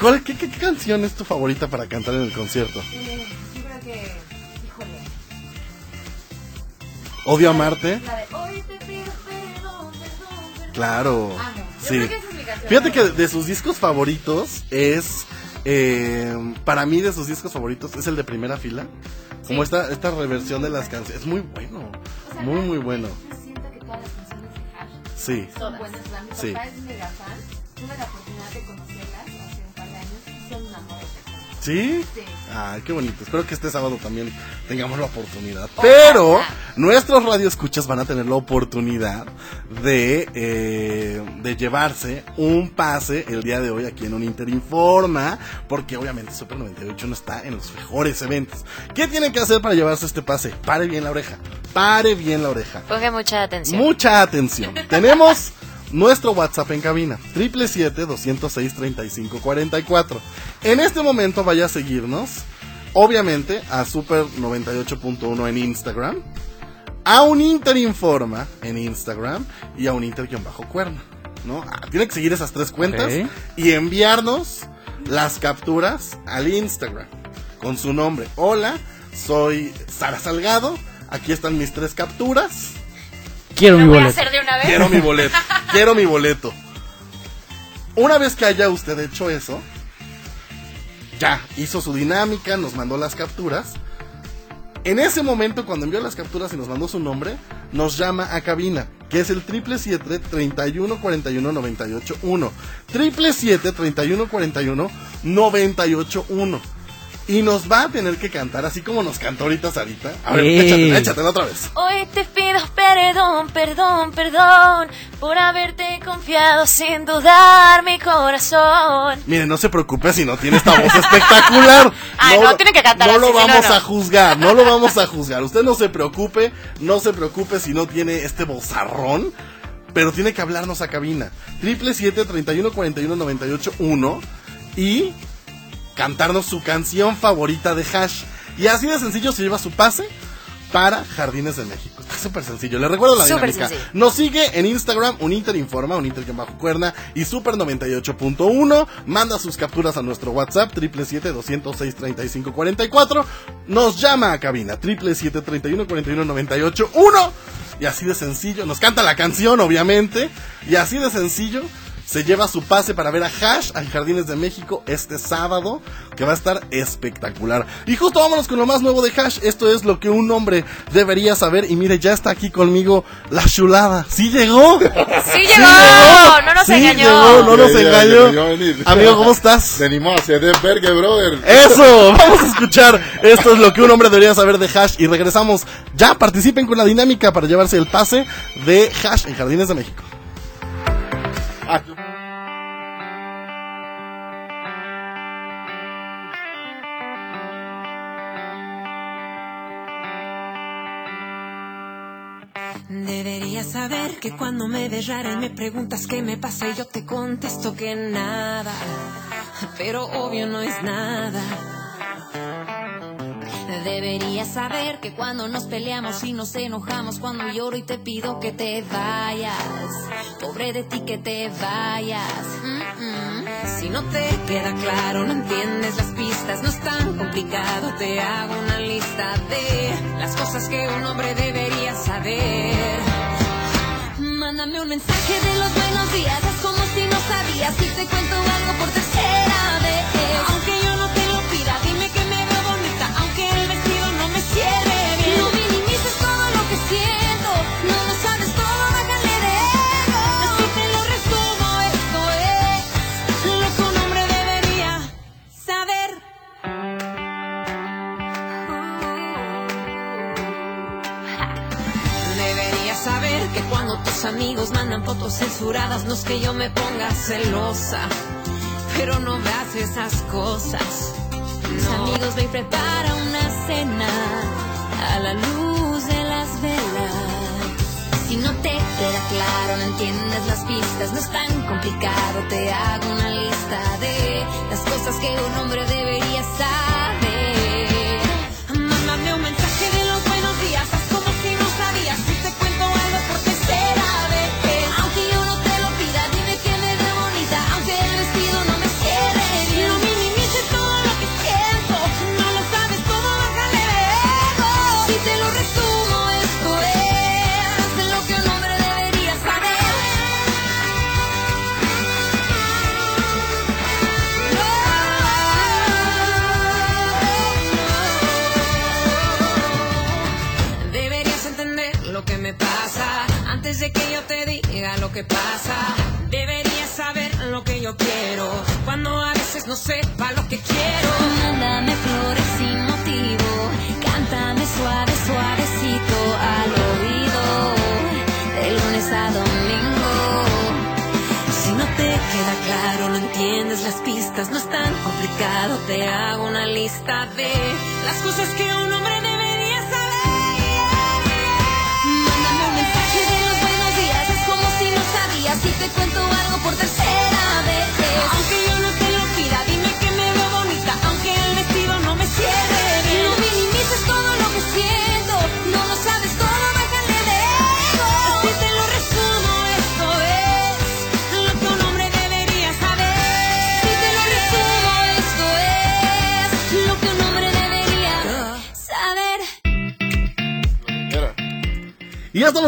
¿cuál- qué, qué- qué canción es tu favorita para cantar en el concierto? Yo creo que, híjole. Odio amarte. La de hoy te Claro. Yo Sí. creo que es Fíjate que de sus discos favoritos es. eh, para mí, de sus discos favoritos es el de primera fila. Como esta, esta reversión de las canciones. Es muy bueno. Muy, muy bueno. Yo siento que todas las canciones de Hash Sí. son buenas. Sí. es mega fan. Tuve la oportunidad de conocerlas persona. ¿Sí? Ay, qué bonito. Espero que este sábado también tengamos la oportunidad. Pero nuestros radioescuchas van a tener la oportunidad de, eh, de llevarse un pase el día de hoy aquí en un Interinforma. Porque obviamente Super 98 no está en los mejores eventos. ¿Qué tienen que hacer para llevarse este pase? Pare bien la oreja. Pare bien la oreja. Ponga mucha atención. Mucha atención. Tenemos nuestro WhatsApp en cabina, 777-206-3544. En este momento vaya a seguirnos, obviamente, a Super 98.1 en Instagram, a un Interinforma en Instagram y a un Inter-Cuerno. ¿no? Ah, Tiene que seguir esas tres cuentas y enviarnos las capturas al Instagram con su nombre. Hola, soy Sara Salgado. Aquí están mis tres capturas. Quiero mi Lo voy a boleto. hacer de una vez. Quiero mi boleto. Quiero mi boleto. Una vez que haya usted hecho eso, ya hizo su dinámica, nos mandó las capturas. En ese momento, cuando envió las capturas y nos mandó su nombre, nos llama a cabina, que es el 777-3141-981. 777-3141-981. Y nos va a tener que cantar, así como nos cantó ahorita Sarita. A ver, Ey. échatela, échatela otra vez. Hoy te pido perdón, perdón, perdón por haberte confiado sin dudar mi corazón. Mire, no se preocupe si no tiene esta voz espectacular. Ay, no, tiene que cantar No así, lo no, vamos no. a juzgar, no lo vamos a juzgar. Usted no se preocupe, no se preocupe si no tiene este bozarrón. Pero tiene que hablarnos a cabina. 777-3141-981 y cantarnos su canción favorita de Hash. Y así de sencillo se lleva su pase para Jardines de México. Está súper sencillo. Le recuerdo la Súper dinámica. sencillo. Nos sigue en Instagram, Uninter que bajo cuerna y Super 98.1. Manda sus capturas a nuestro WhatsApp, 777-206-3544. Nos llama a cabina, 777-3141-981. Y así de sencillo, nos canta la canción, obviamente. Y así de sencillo, se lleva su pase para ver a Hash al Jardines de México este sábado, que va a estar espectacular. Y justo vámonos con lo más nuevo de Hash. Esto es lo que un hombre debería saber. Y mire, ya está aquí conmigo la chulada. ¡Sí llegó! ¡Sí llegó! No nos Sí engañó. llegó, no nos engañó. ya, ya, venir. Amigo, ¿cómo estás? De animó hacia de Berge, brother. Eso, vamos a escuchar. Esto es lo que un hombre debería saber de Hash. Y regresamos. Ya participen con la dinámica para llevarse el pase de Hash en Jardines de México. Que cuando me ves rara y me preguntas qué me pasa y yo te contesto que nada, pero obvio no es nada. Deberías saber que cuando nos peleamos y nos enojamos, cuando lloro y te pido que te vayas, pobre de ti que te vayas. Si no te queda claro, no entiendes las pistas, no es tan complicado, te hago una lista de las cosas que un hombre debería saber. Mándame un mensaje de los buenos días, es como si no sabías y te cuento algo por tercera vez. Aunque amigos mandan fotos censuradas, no es que yo me ponga celosa, pero no veas esas cosas. Mis amigos ve y prepara una cena a la luz de las velas. Si no te queda claro, no entiendes las pistas, no es tan complicado, te hago una lista de las cosas que un hombre debería saber. Las cosas que un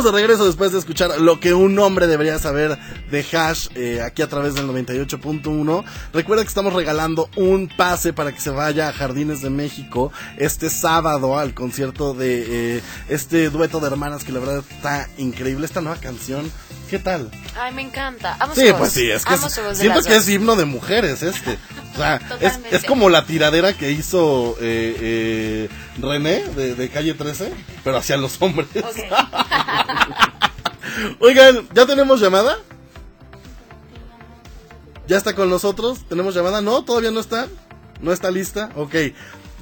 estamos de regreso después de escuchar lo que un hombre debería saber de Hash eh, aquí a través del 98.1. Recuerda que estamos regalando un pase para que se vaya a Jardines de México este sábado al concierto de eh, este dueto de hermanas que la verdad está increíble. Esta nueva canción, ¿qué tal? Ay, me encanta. Amo Sí, pues sí, es que es- siento que dos. es himno de mujeres este. O sea, es, como la tiradera que hizo eh, eh, René de, de Calle 13, pero hacia los hombres. Oigan, ¿ya tenemos llamada? ¿Ya está con nosotros? ¿Tenemos llamada? No, todavía no está. ¿No está lista? Ok.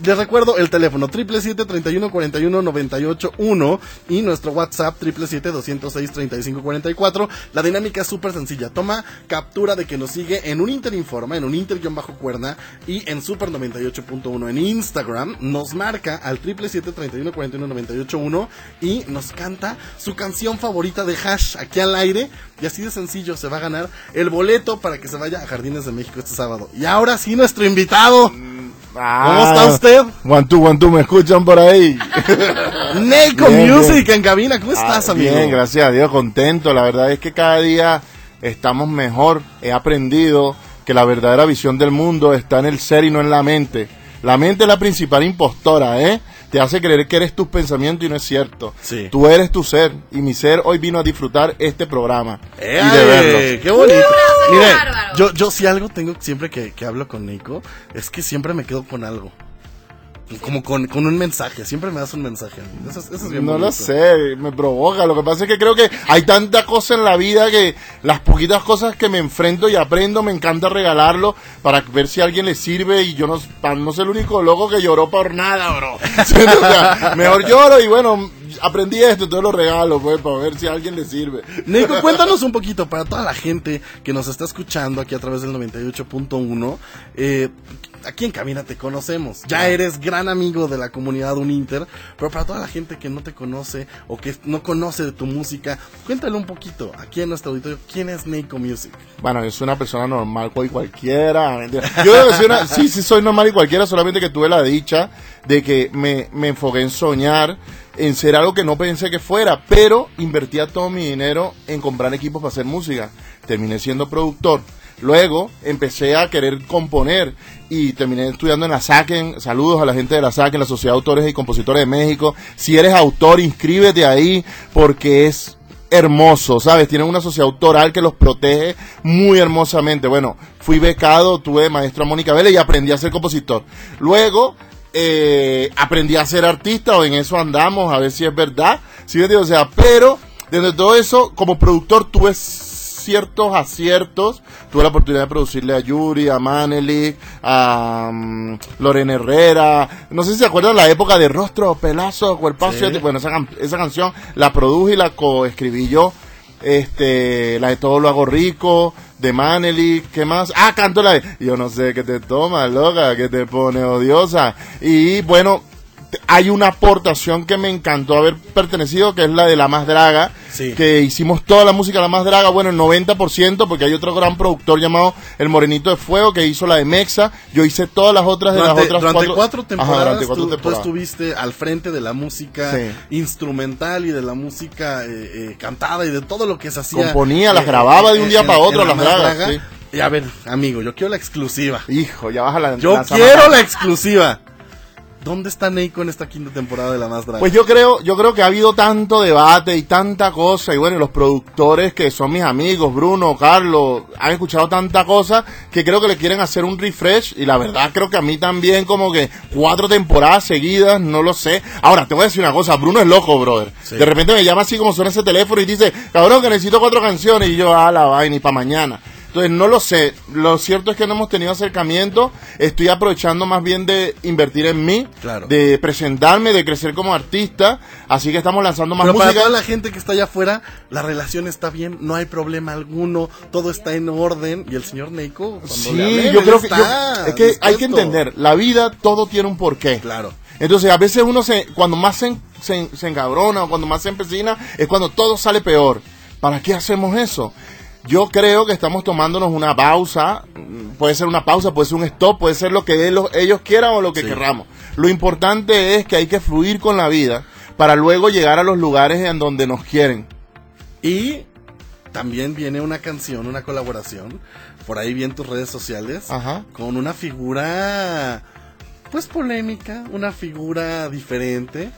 Les recuerdo el teléfono 777-3141-981 y nuestro WhatsApp 777-206-3544. La dinámica es súper sencilla. Toma captura de que nos sigue en un Interinforma, en un Inter-Cuerna y en Super 98.1 en Instagram. Nos marca al 777-3141-981 y nos canta su canción favorita de Hash aquí al aire. Y así de sencillo se va a ganar el boleto para que se vaya a Jardines de México este sábado. Y ahora sí, nuestro invitado. ¿Cómo está usted? One, two, one, two, ¿me escuchan por ahí? Neiko Bien, Music bien. en cabina. ¿Cómo estás, Ah, amigo? Bien, gracias a Dios, contento. La verdad es que cada día estamos mejor. He aprendido que la verdadera visión del mundo está en el ser y no en la mente. La mente es la principal impostora, ¿eh? Te hace creer que eres tus pensamientos y no es cierto. Sí. Tú eres tu ser y mi ser hoy vino a disfrutar este programa y de verlo. ¡Qué bonito! ¡Uh, Mire, yo, yo si algo tengo siempre que, que hablo con Nico, es que siempre me quedo con algo. Como con, con un mensaje, siempre me das un mensaje. Eso, es- eso es bien No lo sé, me provoca. Lo que pasa es que creo que hay tanta cosa en la vida que las poquitas cosas que me enfrento y aprendo me encanta regalarlo para ver si a alguien le sirve y yo no, no ser el único loco que lloró por nada, bro. ¿Sí? O sea, mejor lloro y bueno, aprendí esto, entonces lo regalo, pues, para ver si a alguien le sirve. Nico, cuéntanos un poquito para toda la gente que nos está escuchando aquí a través del 98.1. Eh, aquí en Cabina te conocemos. Ya eres gran amigo de la comunidad Uninter. Pero para toda la gente que no te conoce o que no conoce de tu música, cuéntale un poquito aquí en nuestro auditorio quién es Nico Music. Bueno, yo soy una persona normal, cual cualquiera. mentira. Yo debo decir una- sí, sí soy normal y cualquiera, solamente que tuve la dicha de que me, me enfoqué en soñar, en ser algo que no pensé que fuera, pero invertía todo mi dinero en comprar equipos para hacer música. Terminé siendo productor. Luego empecé a querer componer y terminé estudiando en la SACEN. Saludos a la gente de la SACEN, la Sociedad de Autores y Compositores de México. Si eres autor, inscríbete ahí porque es hermoso, ¿sabes? Tienen una sociedad autoral que los protege muy hermosamente. Bueno, fui becado, tuve de maestro a Mónica Vélez y aprendí a ser compositor. Luego, eh, aprendí a ser artista, o en eso andamos, a ver si es verdad. ¿Sí me? O sea, pero, dentro de todo eso, como productor tuve ciertos aciertos. Tuve la oportunidad de producirle a Yuri, a Manelik, a mm, Lorena Herrera. No sé si se acuerdan la época de Rostro, Pelazo, Cuerpazo. Sí. Bueno, esa canción la produje y la coescribí yo. Este, la de Todo lo hago rico, de Manelik, ¿qué más? Ah, canto la de Yo no sé qué te toma, loca, que te pone odiosa. Y bueno, hay una aportación que me encantó haber pertenecido, que es la de La Más Draga, Sí. que hicimos toda la música La Más Draga, bueno, el 90%, porque hay otro gran productor llamado El Morenito de Fuego, que hizo la de Mexa, yo hice todas las otras de Durante, las otras durante cuatro Ajá, temporadas, durante cuatro tú, tú temporadas. estuviste al frente de la música Sí. instrumental y de la música eh, eh, cantada y de todo lo que se hacía. Componía, eh, las grababa de un eh, día para otro, las dragas, Draga. sí. Y a ver, amigo, yo quiero la exclusiva. Hijo, ya baja la Yo la quiero la exclusiva. ¿Dónde está Neiko en esta quinta temporada de La Más Draga? Pues yo creo, yo creo que ha habido tanto debate y tanta cosa, y bueno, los productores que son mis amigos, Bruno, Carlos, han escuchado tanta cosa que creo que le quieren hacer un refresh, y la verdad creo que a mí también como que cuatro temporadas seguidas, no lo sé. Ahora, te voy a decir una cosa, Bruno es loco, brother. Sí. De repente me llama así como suena ese teléfono y dice, cabrón, que necesito cuatro canciones, y yo, ah, la vaina, y para mañana. Entonces, no lo sé. Lo cierto es que no hemos tenido acercamiento. Estoy aprovechando más bien de invertir en mí, Claro. de presentarme, de crecer como artista. Así que estamos lanzando más Pero para música. toda la gente que está allá afuera, la relación está bien, no hay problema alguno, todo está en orden. Y el señor Neiko, Sí, le yo creo que, yo- es que hay que entender, la vida todo tiene un porqué. Claro. Entonces, a veces uno se, cuando más se, se, se encabrona o cuando más se empecina, es cuando todo sale peor. ¿Para qué hacemos eso? Yo creo que estamos tomándonos una pausa, puede ser una pausa, puede ser un stop, puede ser lo que ellos, ellos quieran o lo que Sí. querramos. Lo importante es que hay que fluir con la vida para luego llegar a los lugares en donde nos quieren. Y también viene una canción, una colaboración, por ahí vi en tus redes sociales, Ajá. con una figura, pues polémica, una figura diferente.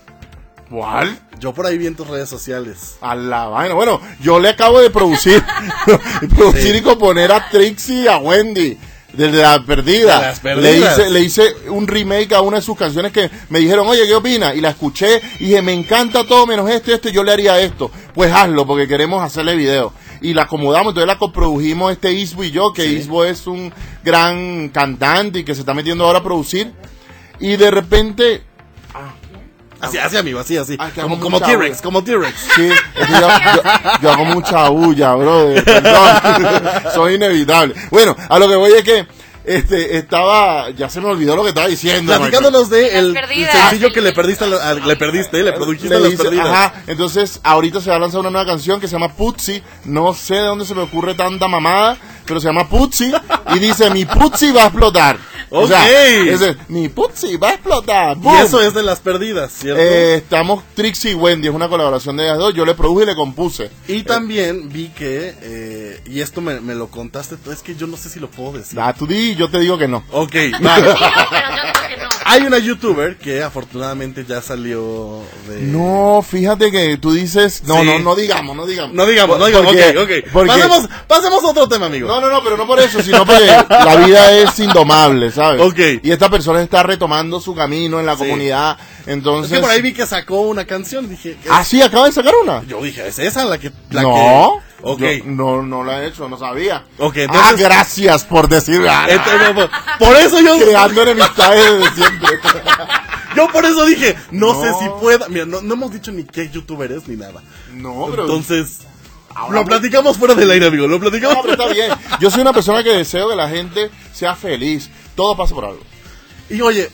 ¿Cuál? Yo por ahí vi en tus redes sociales. A la vaina. Bueno, yo le acabo de producir, producir Sí. y componer a Trixie y a Wendy. De la perdida. De las Le hice, le hice un remake a una de sus canciones que me dijeron, oye, ¿qué opina? Y la escuché y dije, me encanta todo menos esto y esto, y yo le haría esto. Pues hazlo, porque queremos hacerle video. Y la acomodamos, entonces la coprodujimos este Isbo y yo, que Isbo es un gran cantante y que se está metiendo ahora a producir. Y de repente, Así, así, amigo, así, así. Ah, como T-Rex, como T-Rex. Sí, es que yo, yo- yo hago mucha bulla, brother. Perdón. Soy inevitable. Bueno, a lo que voy es que este estaba, ya se me olvidó lo que estaba diciendo. Platicándonos de el, el sencillo que le perdiste, a la- a- le perdiste, le produjiste Le las perdidas. ajá, entonces ahorita se va a lanzar una nueva canción que se llama Putzi. No sé de dónde se me ocurre tanta mamada, pero se llama Putzi y dice mi Putzi va a explotar. O sea, Ok. ese, mi Putzi va a explotar. Y eso es de las perdidas, ¿cierto? Eh, estamos Trixie y Wendy, es una colaboración de ellas dos. Yo le produje y le compuse. y también vi que, eh, y esto me, me lo contaste, es que yo no sé si lo puedo decir. Ah, tú di, yo te digo que no. Ok, va. Hay una youtuber que afortunadamente ya salió de... No, fíjate que tú dices. No, Sí. no, no digamos, no digamos. No digamos, no digamos, Porque- ok, ok. porque- Pasemos, pasemos a otro tema, amigo. No, no, no, pero no por eso, sino porque la vida es indomable, ¿sabes? Ok. Y esta persona está retomando su camino en la Sí. comunidad. es Entonces. que por ahí vi que sacó una canción, dije... es- Ah, sí, acaba de sacar una. Yo dije, ¿es esa la que...? La no. que... Ok. yo no, no la he hecho, no sabía. Ok, Ah, entonces... gracias por decir. ah, Entonces, por- por eso yo... creando enemistades desde siempre. Yo por eso dije, no, No. sé si pueda. Mira, no, no hemos dicho ni qué youtuber es ni nada. No, pero. Entonces, Ahora lo platicamos fuera del aire, amigo. Lo platicamos. No, pero está bien. Yo soy una persona que deseo que la gente sea feliz. Todo pasa por algo. Y oye,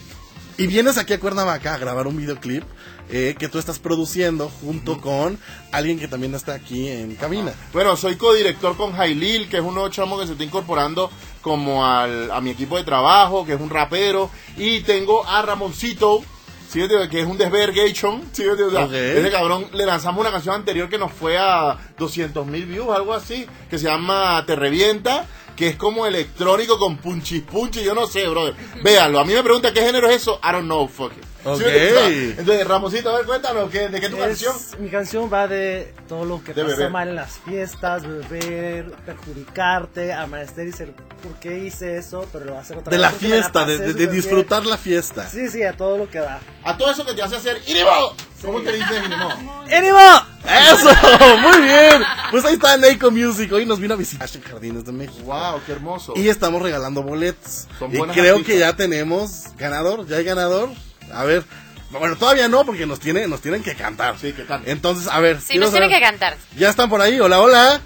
y vienes aquí a Cuernavaca a grabar un videoclip eh, que tú estás produciendo junto con alguien que también está aquí en cabina. Bueno, soy codirector con Jailil, que es un nuevo chamo que se está incorporando como al, a mi equipo de trabajo, que es un rapero. Y tengo a Ramoncito, ¿sí? que es un desvergation. ¿sí? O sea, Ok. Ese cabrón le lanzamos una canción anterior que nos fue a 200 mil views, algo así, que se llama Te Revienta. Que es como electrónico con punchis punchis, yo no sé, brother. Véanlo, a mí me pregunta qué género es eso, I don't know, fuck it. ¿Sí Ok. Entonces, Ramoncito, a ver, cuéntanos, ¿qué, ¿de qué tu Es- canción? Mi canción va de todo lo que De pasa beber. mal en las fiestas, beber, perjudicarte, amanecer y ser, ¿por qué hice eso? Pero lo hacer otra De vez la porque me la fiesta, de, de- de disfrutar la fiesta. Sí, sí, a todo lo que da. A todo eso que te hace hacer ¡Inimo! ¿Cómo te dices Inimo? ¡Ánimo! ¡Eso! ¡Muy bien! Pues ahí está Neiko Music. Hoy nos vino a visitar en Jardines de México. ¡Wow! ¡Qué hermoso! Y estamos regalando boletos. Son Y buenas creo artistas. que ya tenemos ganador. ¿Ya hay ganador? A ver. Bueno, todavía no, porque nos, tiene, nos tienen que cantar. Sí, que canten. Entonces, a ver. Sí, nos tienen que cantar. Ya están por ahí. Hola, hola.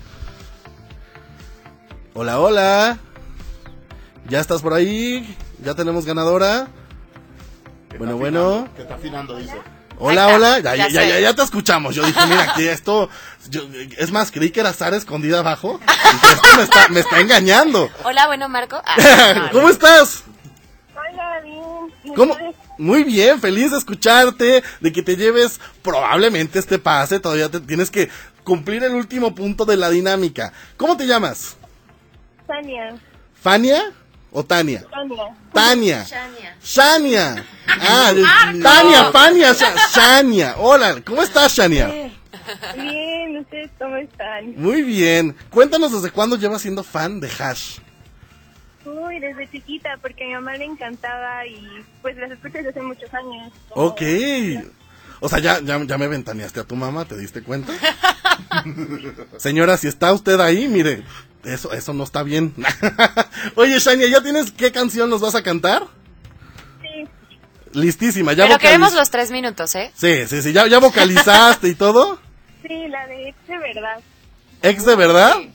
Hola, hola. Ya estás por ahí. Ya tenemos ganadora. Que Bueno, bueno. Que está afinando, dice. Hola, hola. Ya, ya, ya ya, te escuchamos. Yo dije, mira, que esto. yo- es más, creí que era Sara escondida abajo. y que esto me está, me está engañando. Hola, bueno, Marco. Ah, no, no. ¿Cómo estás? Hola, bien. ¿Cómo? Muy bien, feliz de escucharte, de que te lleves probablemente este pase. Todavía te- tienes que cumplir el último punto de la dinámica. ¿Cómo te llamas? Tania. ¿Fania? o Tania? Tania. Tania. Shania. Shania. Ah, Tania, Fania, Sha- Shania. Hola, ¿cómo estás, Shania? Bien, ¿ustedes cómo están? Muy bien. Cuéntanos desde cuándo llevas siendo fan de Hash. Uy, desde chiquita, porque a mi mamá le encantaba y pues las escucho desde hace muchos años. Ok. O sea, ya, ya, ya me ventaneaste a tu mamá, ¿te diste cuenta? Señora, si está usted ahí, mire, eso, eso no está bien. Oye, Shania, ¿ya tienes qué canción nos vas a cantar? Sí. Listísima, ya Pero queremos los tres minutos, ¿eh? Sí, sí, sí, ya, ya vocalizaste y todo. Sí, la de ex de verdad. ¿Ex de verdad? Sí.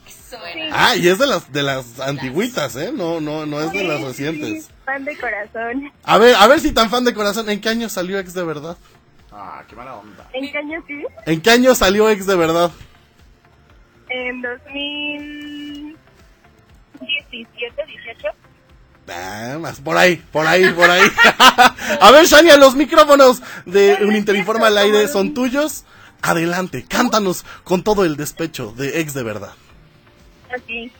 Ah, y es de las, de las antiguitas, ¿eh? No, no, no es de las recientes. sí, fan de corazón. A ver, a ver si tan fan de corazón, ¿en qué año salió Ex de verdad? Ah, qué mala onda. ¿En qué año sí? ¿En qué año salió Ex de verdad? En 2017, 18. Ah, más por ahí, por ahí, por ahí. a ver, Shania, los micrófonos de Un Interinforma al aire son tuyos. Adelante, cántanos con todo el despecho de Ex de verdad. Así.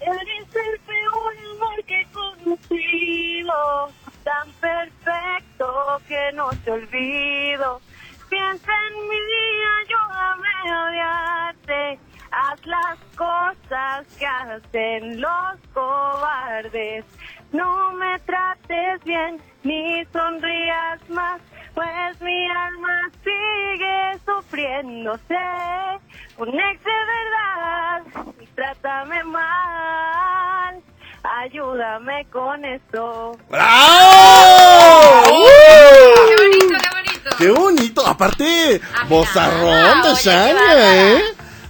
Eres el peor amor que he conocido, tan perfecto que no te olvido. Piensa en mi día, ayúdame a odiarte. Haz las cosas que hacen los cobardes. No me trates bien, ni sonrías más, pues mi alma sigue sufriéndose. Un ex de verdad, y trátame mal. Ayúdame con esto. ¡Bravo! ¡Qué bonito, qué bonito! ¡Qué bonito! Aparte, bozarrón de Shania. ¿eh?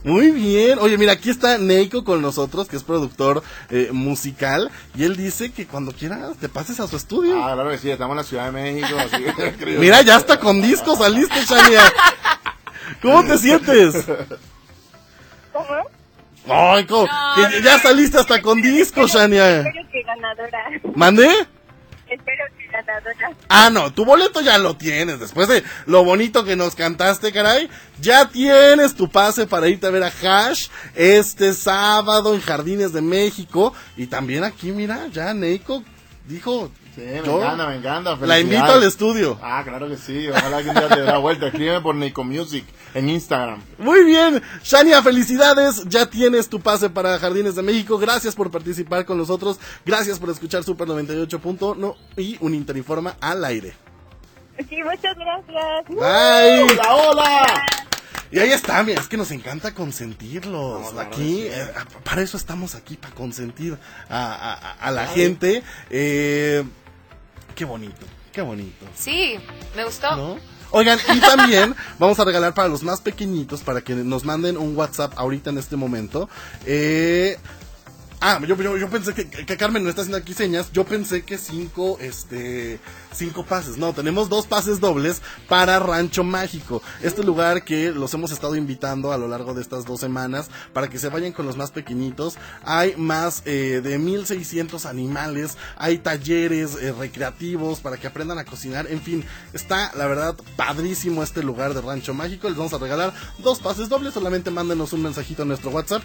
Muy bien. Oye, mira, aquí está Neiko con nosotros, que es productor eh, musical, y él dice que cuando quieras te pases a su estudio. Ah, claro que sí, estamos en la Ciudad de México. Así que- Mira, ya hasta con discos saliste, Shania. ¿Cómo te sientes? ¿Cómo? Ay, ¿cómo? Que ya saliste hasta con discos, Shania. Espero que ganadora. ¿Mandé? Espero que Ah, no, tu boleto ya lo tienes. Después de lo bonito que nos cantaste, caray, ya tienes tu pase para irte a ver a Hash este sábado en Jardines de México. Y también aquí, mira, ya Neiko dijo. Sí, me yo encanta, me encanta. La invito al estudio. Ah, claro que sí. Ojalá que un día te dé la vuelta. Escríbeme por Nico Music en Instagram. Muy bien, Shania, felicidades. Ya tienes tu pase para Jardines de México. Gracias por participar con nosotros. Gracias por escuchar Super 98.1 y un Interinforma al aire. Sí, muchas gracias. Bye. ¡Hola, hola! Y ahí está, mira, es que nos encanta consentirlos. aquí, eh, para eso estamos aquí, para consentir a, a- a- a la gente. Eh, qué bonito, qué bonito. Sí, me gustó. ¿no? Oigan, y también vamos a regalar para los más pequeñitos, para que nos manden un WhatsApp ahorita en este momento. Eh, ah, yo, yo, yo pensé que, que Carmen no está haciendo aquí señas. Yo pensé que cinco, este, cinco pases. No, tenemos dos pases dobles para Rancho Mágico. Este lugar que los hemos estado invitando a lo largo de estas dos semanas para que se vayan con los más pequeñitos. Hay más eh, de 1600 animales. Hay talleres eh, recreativos para que aprendan a cocinar. En fin, está la verdad padrísimo este lugar de Rancho Mágico. Les vamos a regalar dos pases dobles. Solamente mándenos un mensajito a nuestro WhatsApp.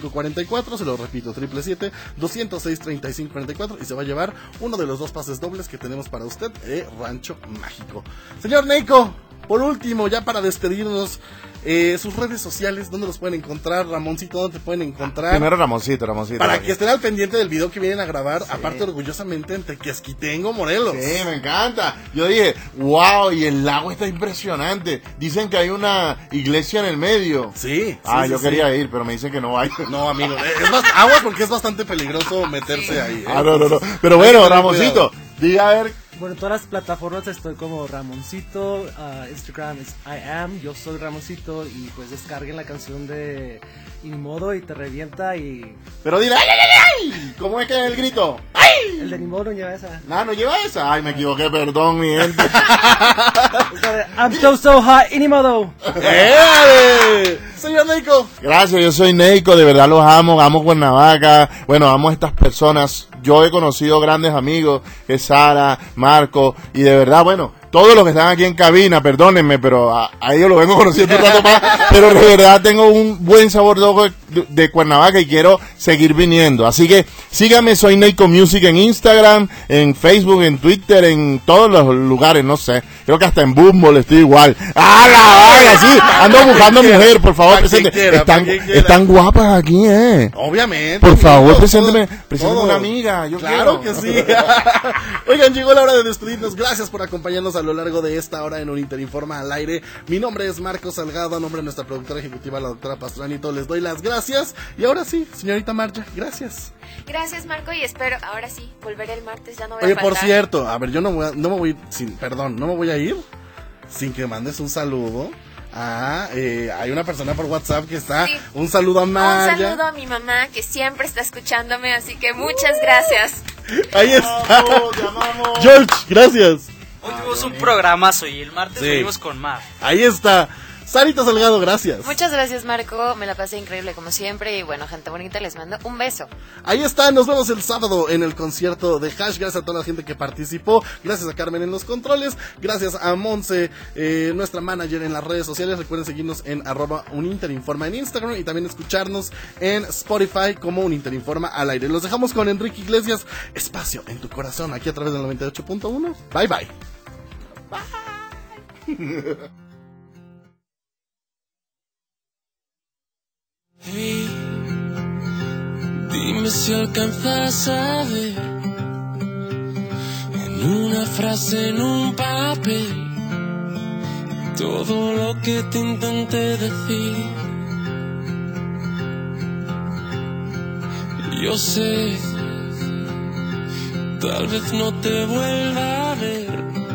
777-206-3544. Se lo repito, 777-206-3544. Y se va a llevar uno de los dos pases dobles que tenemos para usted de Rancho Mágico. Señor Neiko, por último, ya para despedirnos, eh, sus redes sociales, ¿dónde los pueden encontrar? Ramoncito, ¿dónde te pueden encontrar? Primero Ramoncito, Ramoncito. para que estén al pendiente del video que vienen a grabar, aparte orgullosamente en Tequesquitengo, Morelos. Sí, me encanta. Yo dije, wow, y el lago está impresionante. Dicen que hay una iglesia en el medio. Sí. Ah, sí, yo sí, quería sí. ir, pero me dicen que no hay. No, amigo, eh, es más, agua porque es bastante peligroso meterse ahí. ¿eh? Ah, no, no, no. Pero bueno, Ramoncito, diga a ver. Bueno, en todas las plataformas estoy como Ramoncito, ah, Instagram es I am, yo soy Ramoncito y pues descarguen la canción de Inimodo y te revienta y... Pero dile, ¡ay, ay, ay, ay! ¿Cómo es que es el grito? ¡Ay! El de Inimodo no lleva esa. No, no lleva esa. Ay, me equivoqué, perdón, mi gente. I'm so so hot, Inimodo. ¡Éale! Señor Neiko. Gracias, yo soy Neiko, de verdad los amo, amo Cuernavaca, bueno, amo a estas personas. Yo he conocido grandes amigos, Sara, Marco, y de verdad, bueno, todos los que están aquí en cabina, perdónenme, pero a, a ellos los vengo conociendo un rato más, pero de verdad tengo un buen sabor de de- Cuernavaca y quiero seguir viniendo. Así que sígame, soy Neiko Music en Instagram, en Facebook, en Twitter, en todos los lugares, no sé. Creo que hasta en Bumble estoy igual. ¡Ah, la vaga! Sí, ando buscando mujer, por favor, presente. quiera, Están, guapas aquí, eh. Obviamente. Por favor, todo, presénteme, presénteme todo. una amiga. Yo claro quiero. que sí. Oigan, llegó la hora de despedirnos. Gracias por acompañarnos a lo largo de esta hora en un Interinforma al aire. Mi nombre es Marco Salgado, a nombre de nuestra productora ejecutiva, la doctora Pastranito. Les doy las gracias. Y ahora sí, señorita Marja, gracias. Gracias, Marco, y espero, ahora sí, volveré el martes, ya no voy a Oye, por faltar. cierto, a ver, yo no, voy a- no me voy, sin, perdón, no me voy a ir sin que mandes un saludo. a eh, hay una persona por WhatsApp que está. Sí. Un saludo a Un Maya. saludo a mi mamá que siempre está escuchándome, así que muchas gracias. Ahí está. George, gracias. Hoy tuvimos un programazo y el martes Sí. venimos con más. Ahí está. Sarita Salgado, gracias. Muchas gracias, Marco. Me la pasé increíble como siempre. Y bueno, gente bonita, les mando un beso. Ahí está, nos vemos el sábado en el concierto de Hash. Gracias a toda la gente que participó. Gracias a Carmen en los controles. Gracias a Monse, eh, nuestra manager en las redes sociales. Recuerden seguirnos en arroba uninterinforma en Instagram y también escucharnos en Spotify como un Interinforma al aire. Los dejamos con Enrique Iglesias. Espacio en tu corazón, aquí a través del 98.1. Bye bye. Hey, dime si alcanzas a ver en una frase, en un papel, todo lo que te intenté decir. Yo sé, tal vez no te vuelva a ver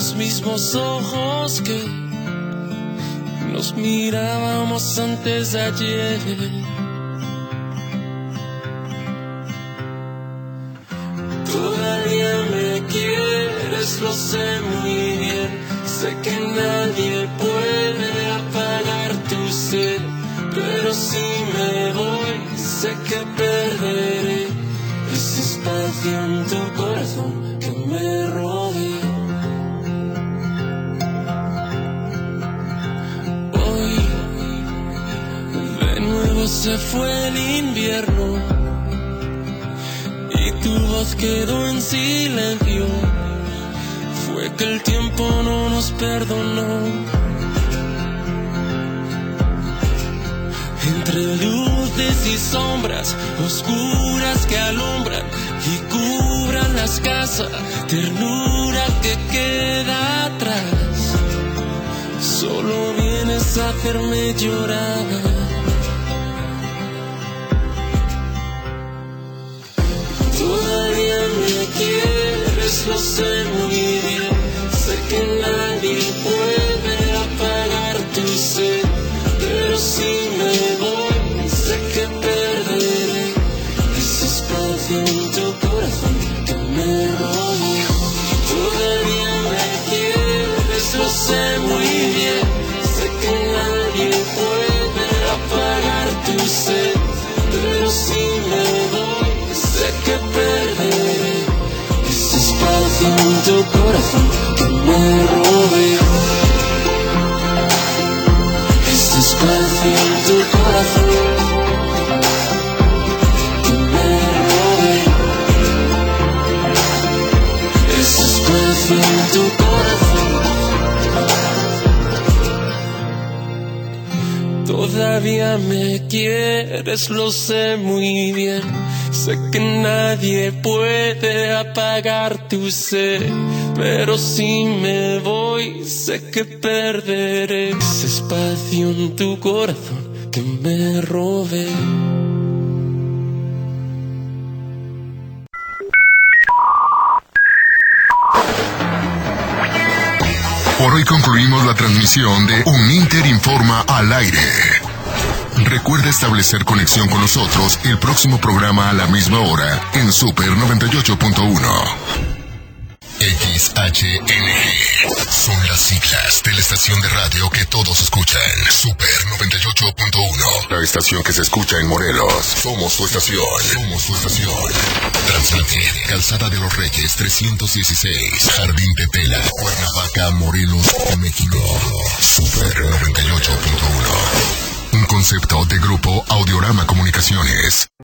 los mismos ojos que nos mirábamos antes de ayer. Todavía me quieres, lo sé muy bien. Sé que nadie puede apagar tu sed, pero si me voy, sé que perderé ese espacio en tu corazón que me rodea. Se fue el invierno y tu voz quedó en silencio. Fue que el tiempo no nos perdonó. Entre luces y sombras oscuras que alumbran y cubran las casas, ternura que queda atrás. Solo vienes a hacerme llorar. Me quieres, lo sé muy bien. Sé que nadie me rodea. Ese espacio en tu corazón me espacio en tu corazón. Todavía me quieres, lo sé muy bien. Sé que nadie puede apagar tu sed, pero si me voy, sé que perderé ese espacio en tu corazón que me robé. Por hoy concluimos la transmisión de Un Inter Informa al aire. Recuerda establecer conexión con nosotros el próximo programa a la misma hora en Super 98.1. XHNG son las siglas de la estación de radio que todos escuchan. Super 98.1. La estación que se escucha en Morelos. Somos su estación. Somos su estación. Transmitir Calzada de los Reyes 316. Jardín de Tela. Cuernavaca, Morelos, México. Super 98.1. Un concepto de Grupo Audiorama Comunicaciones.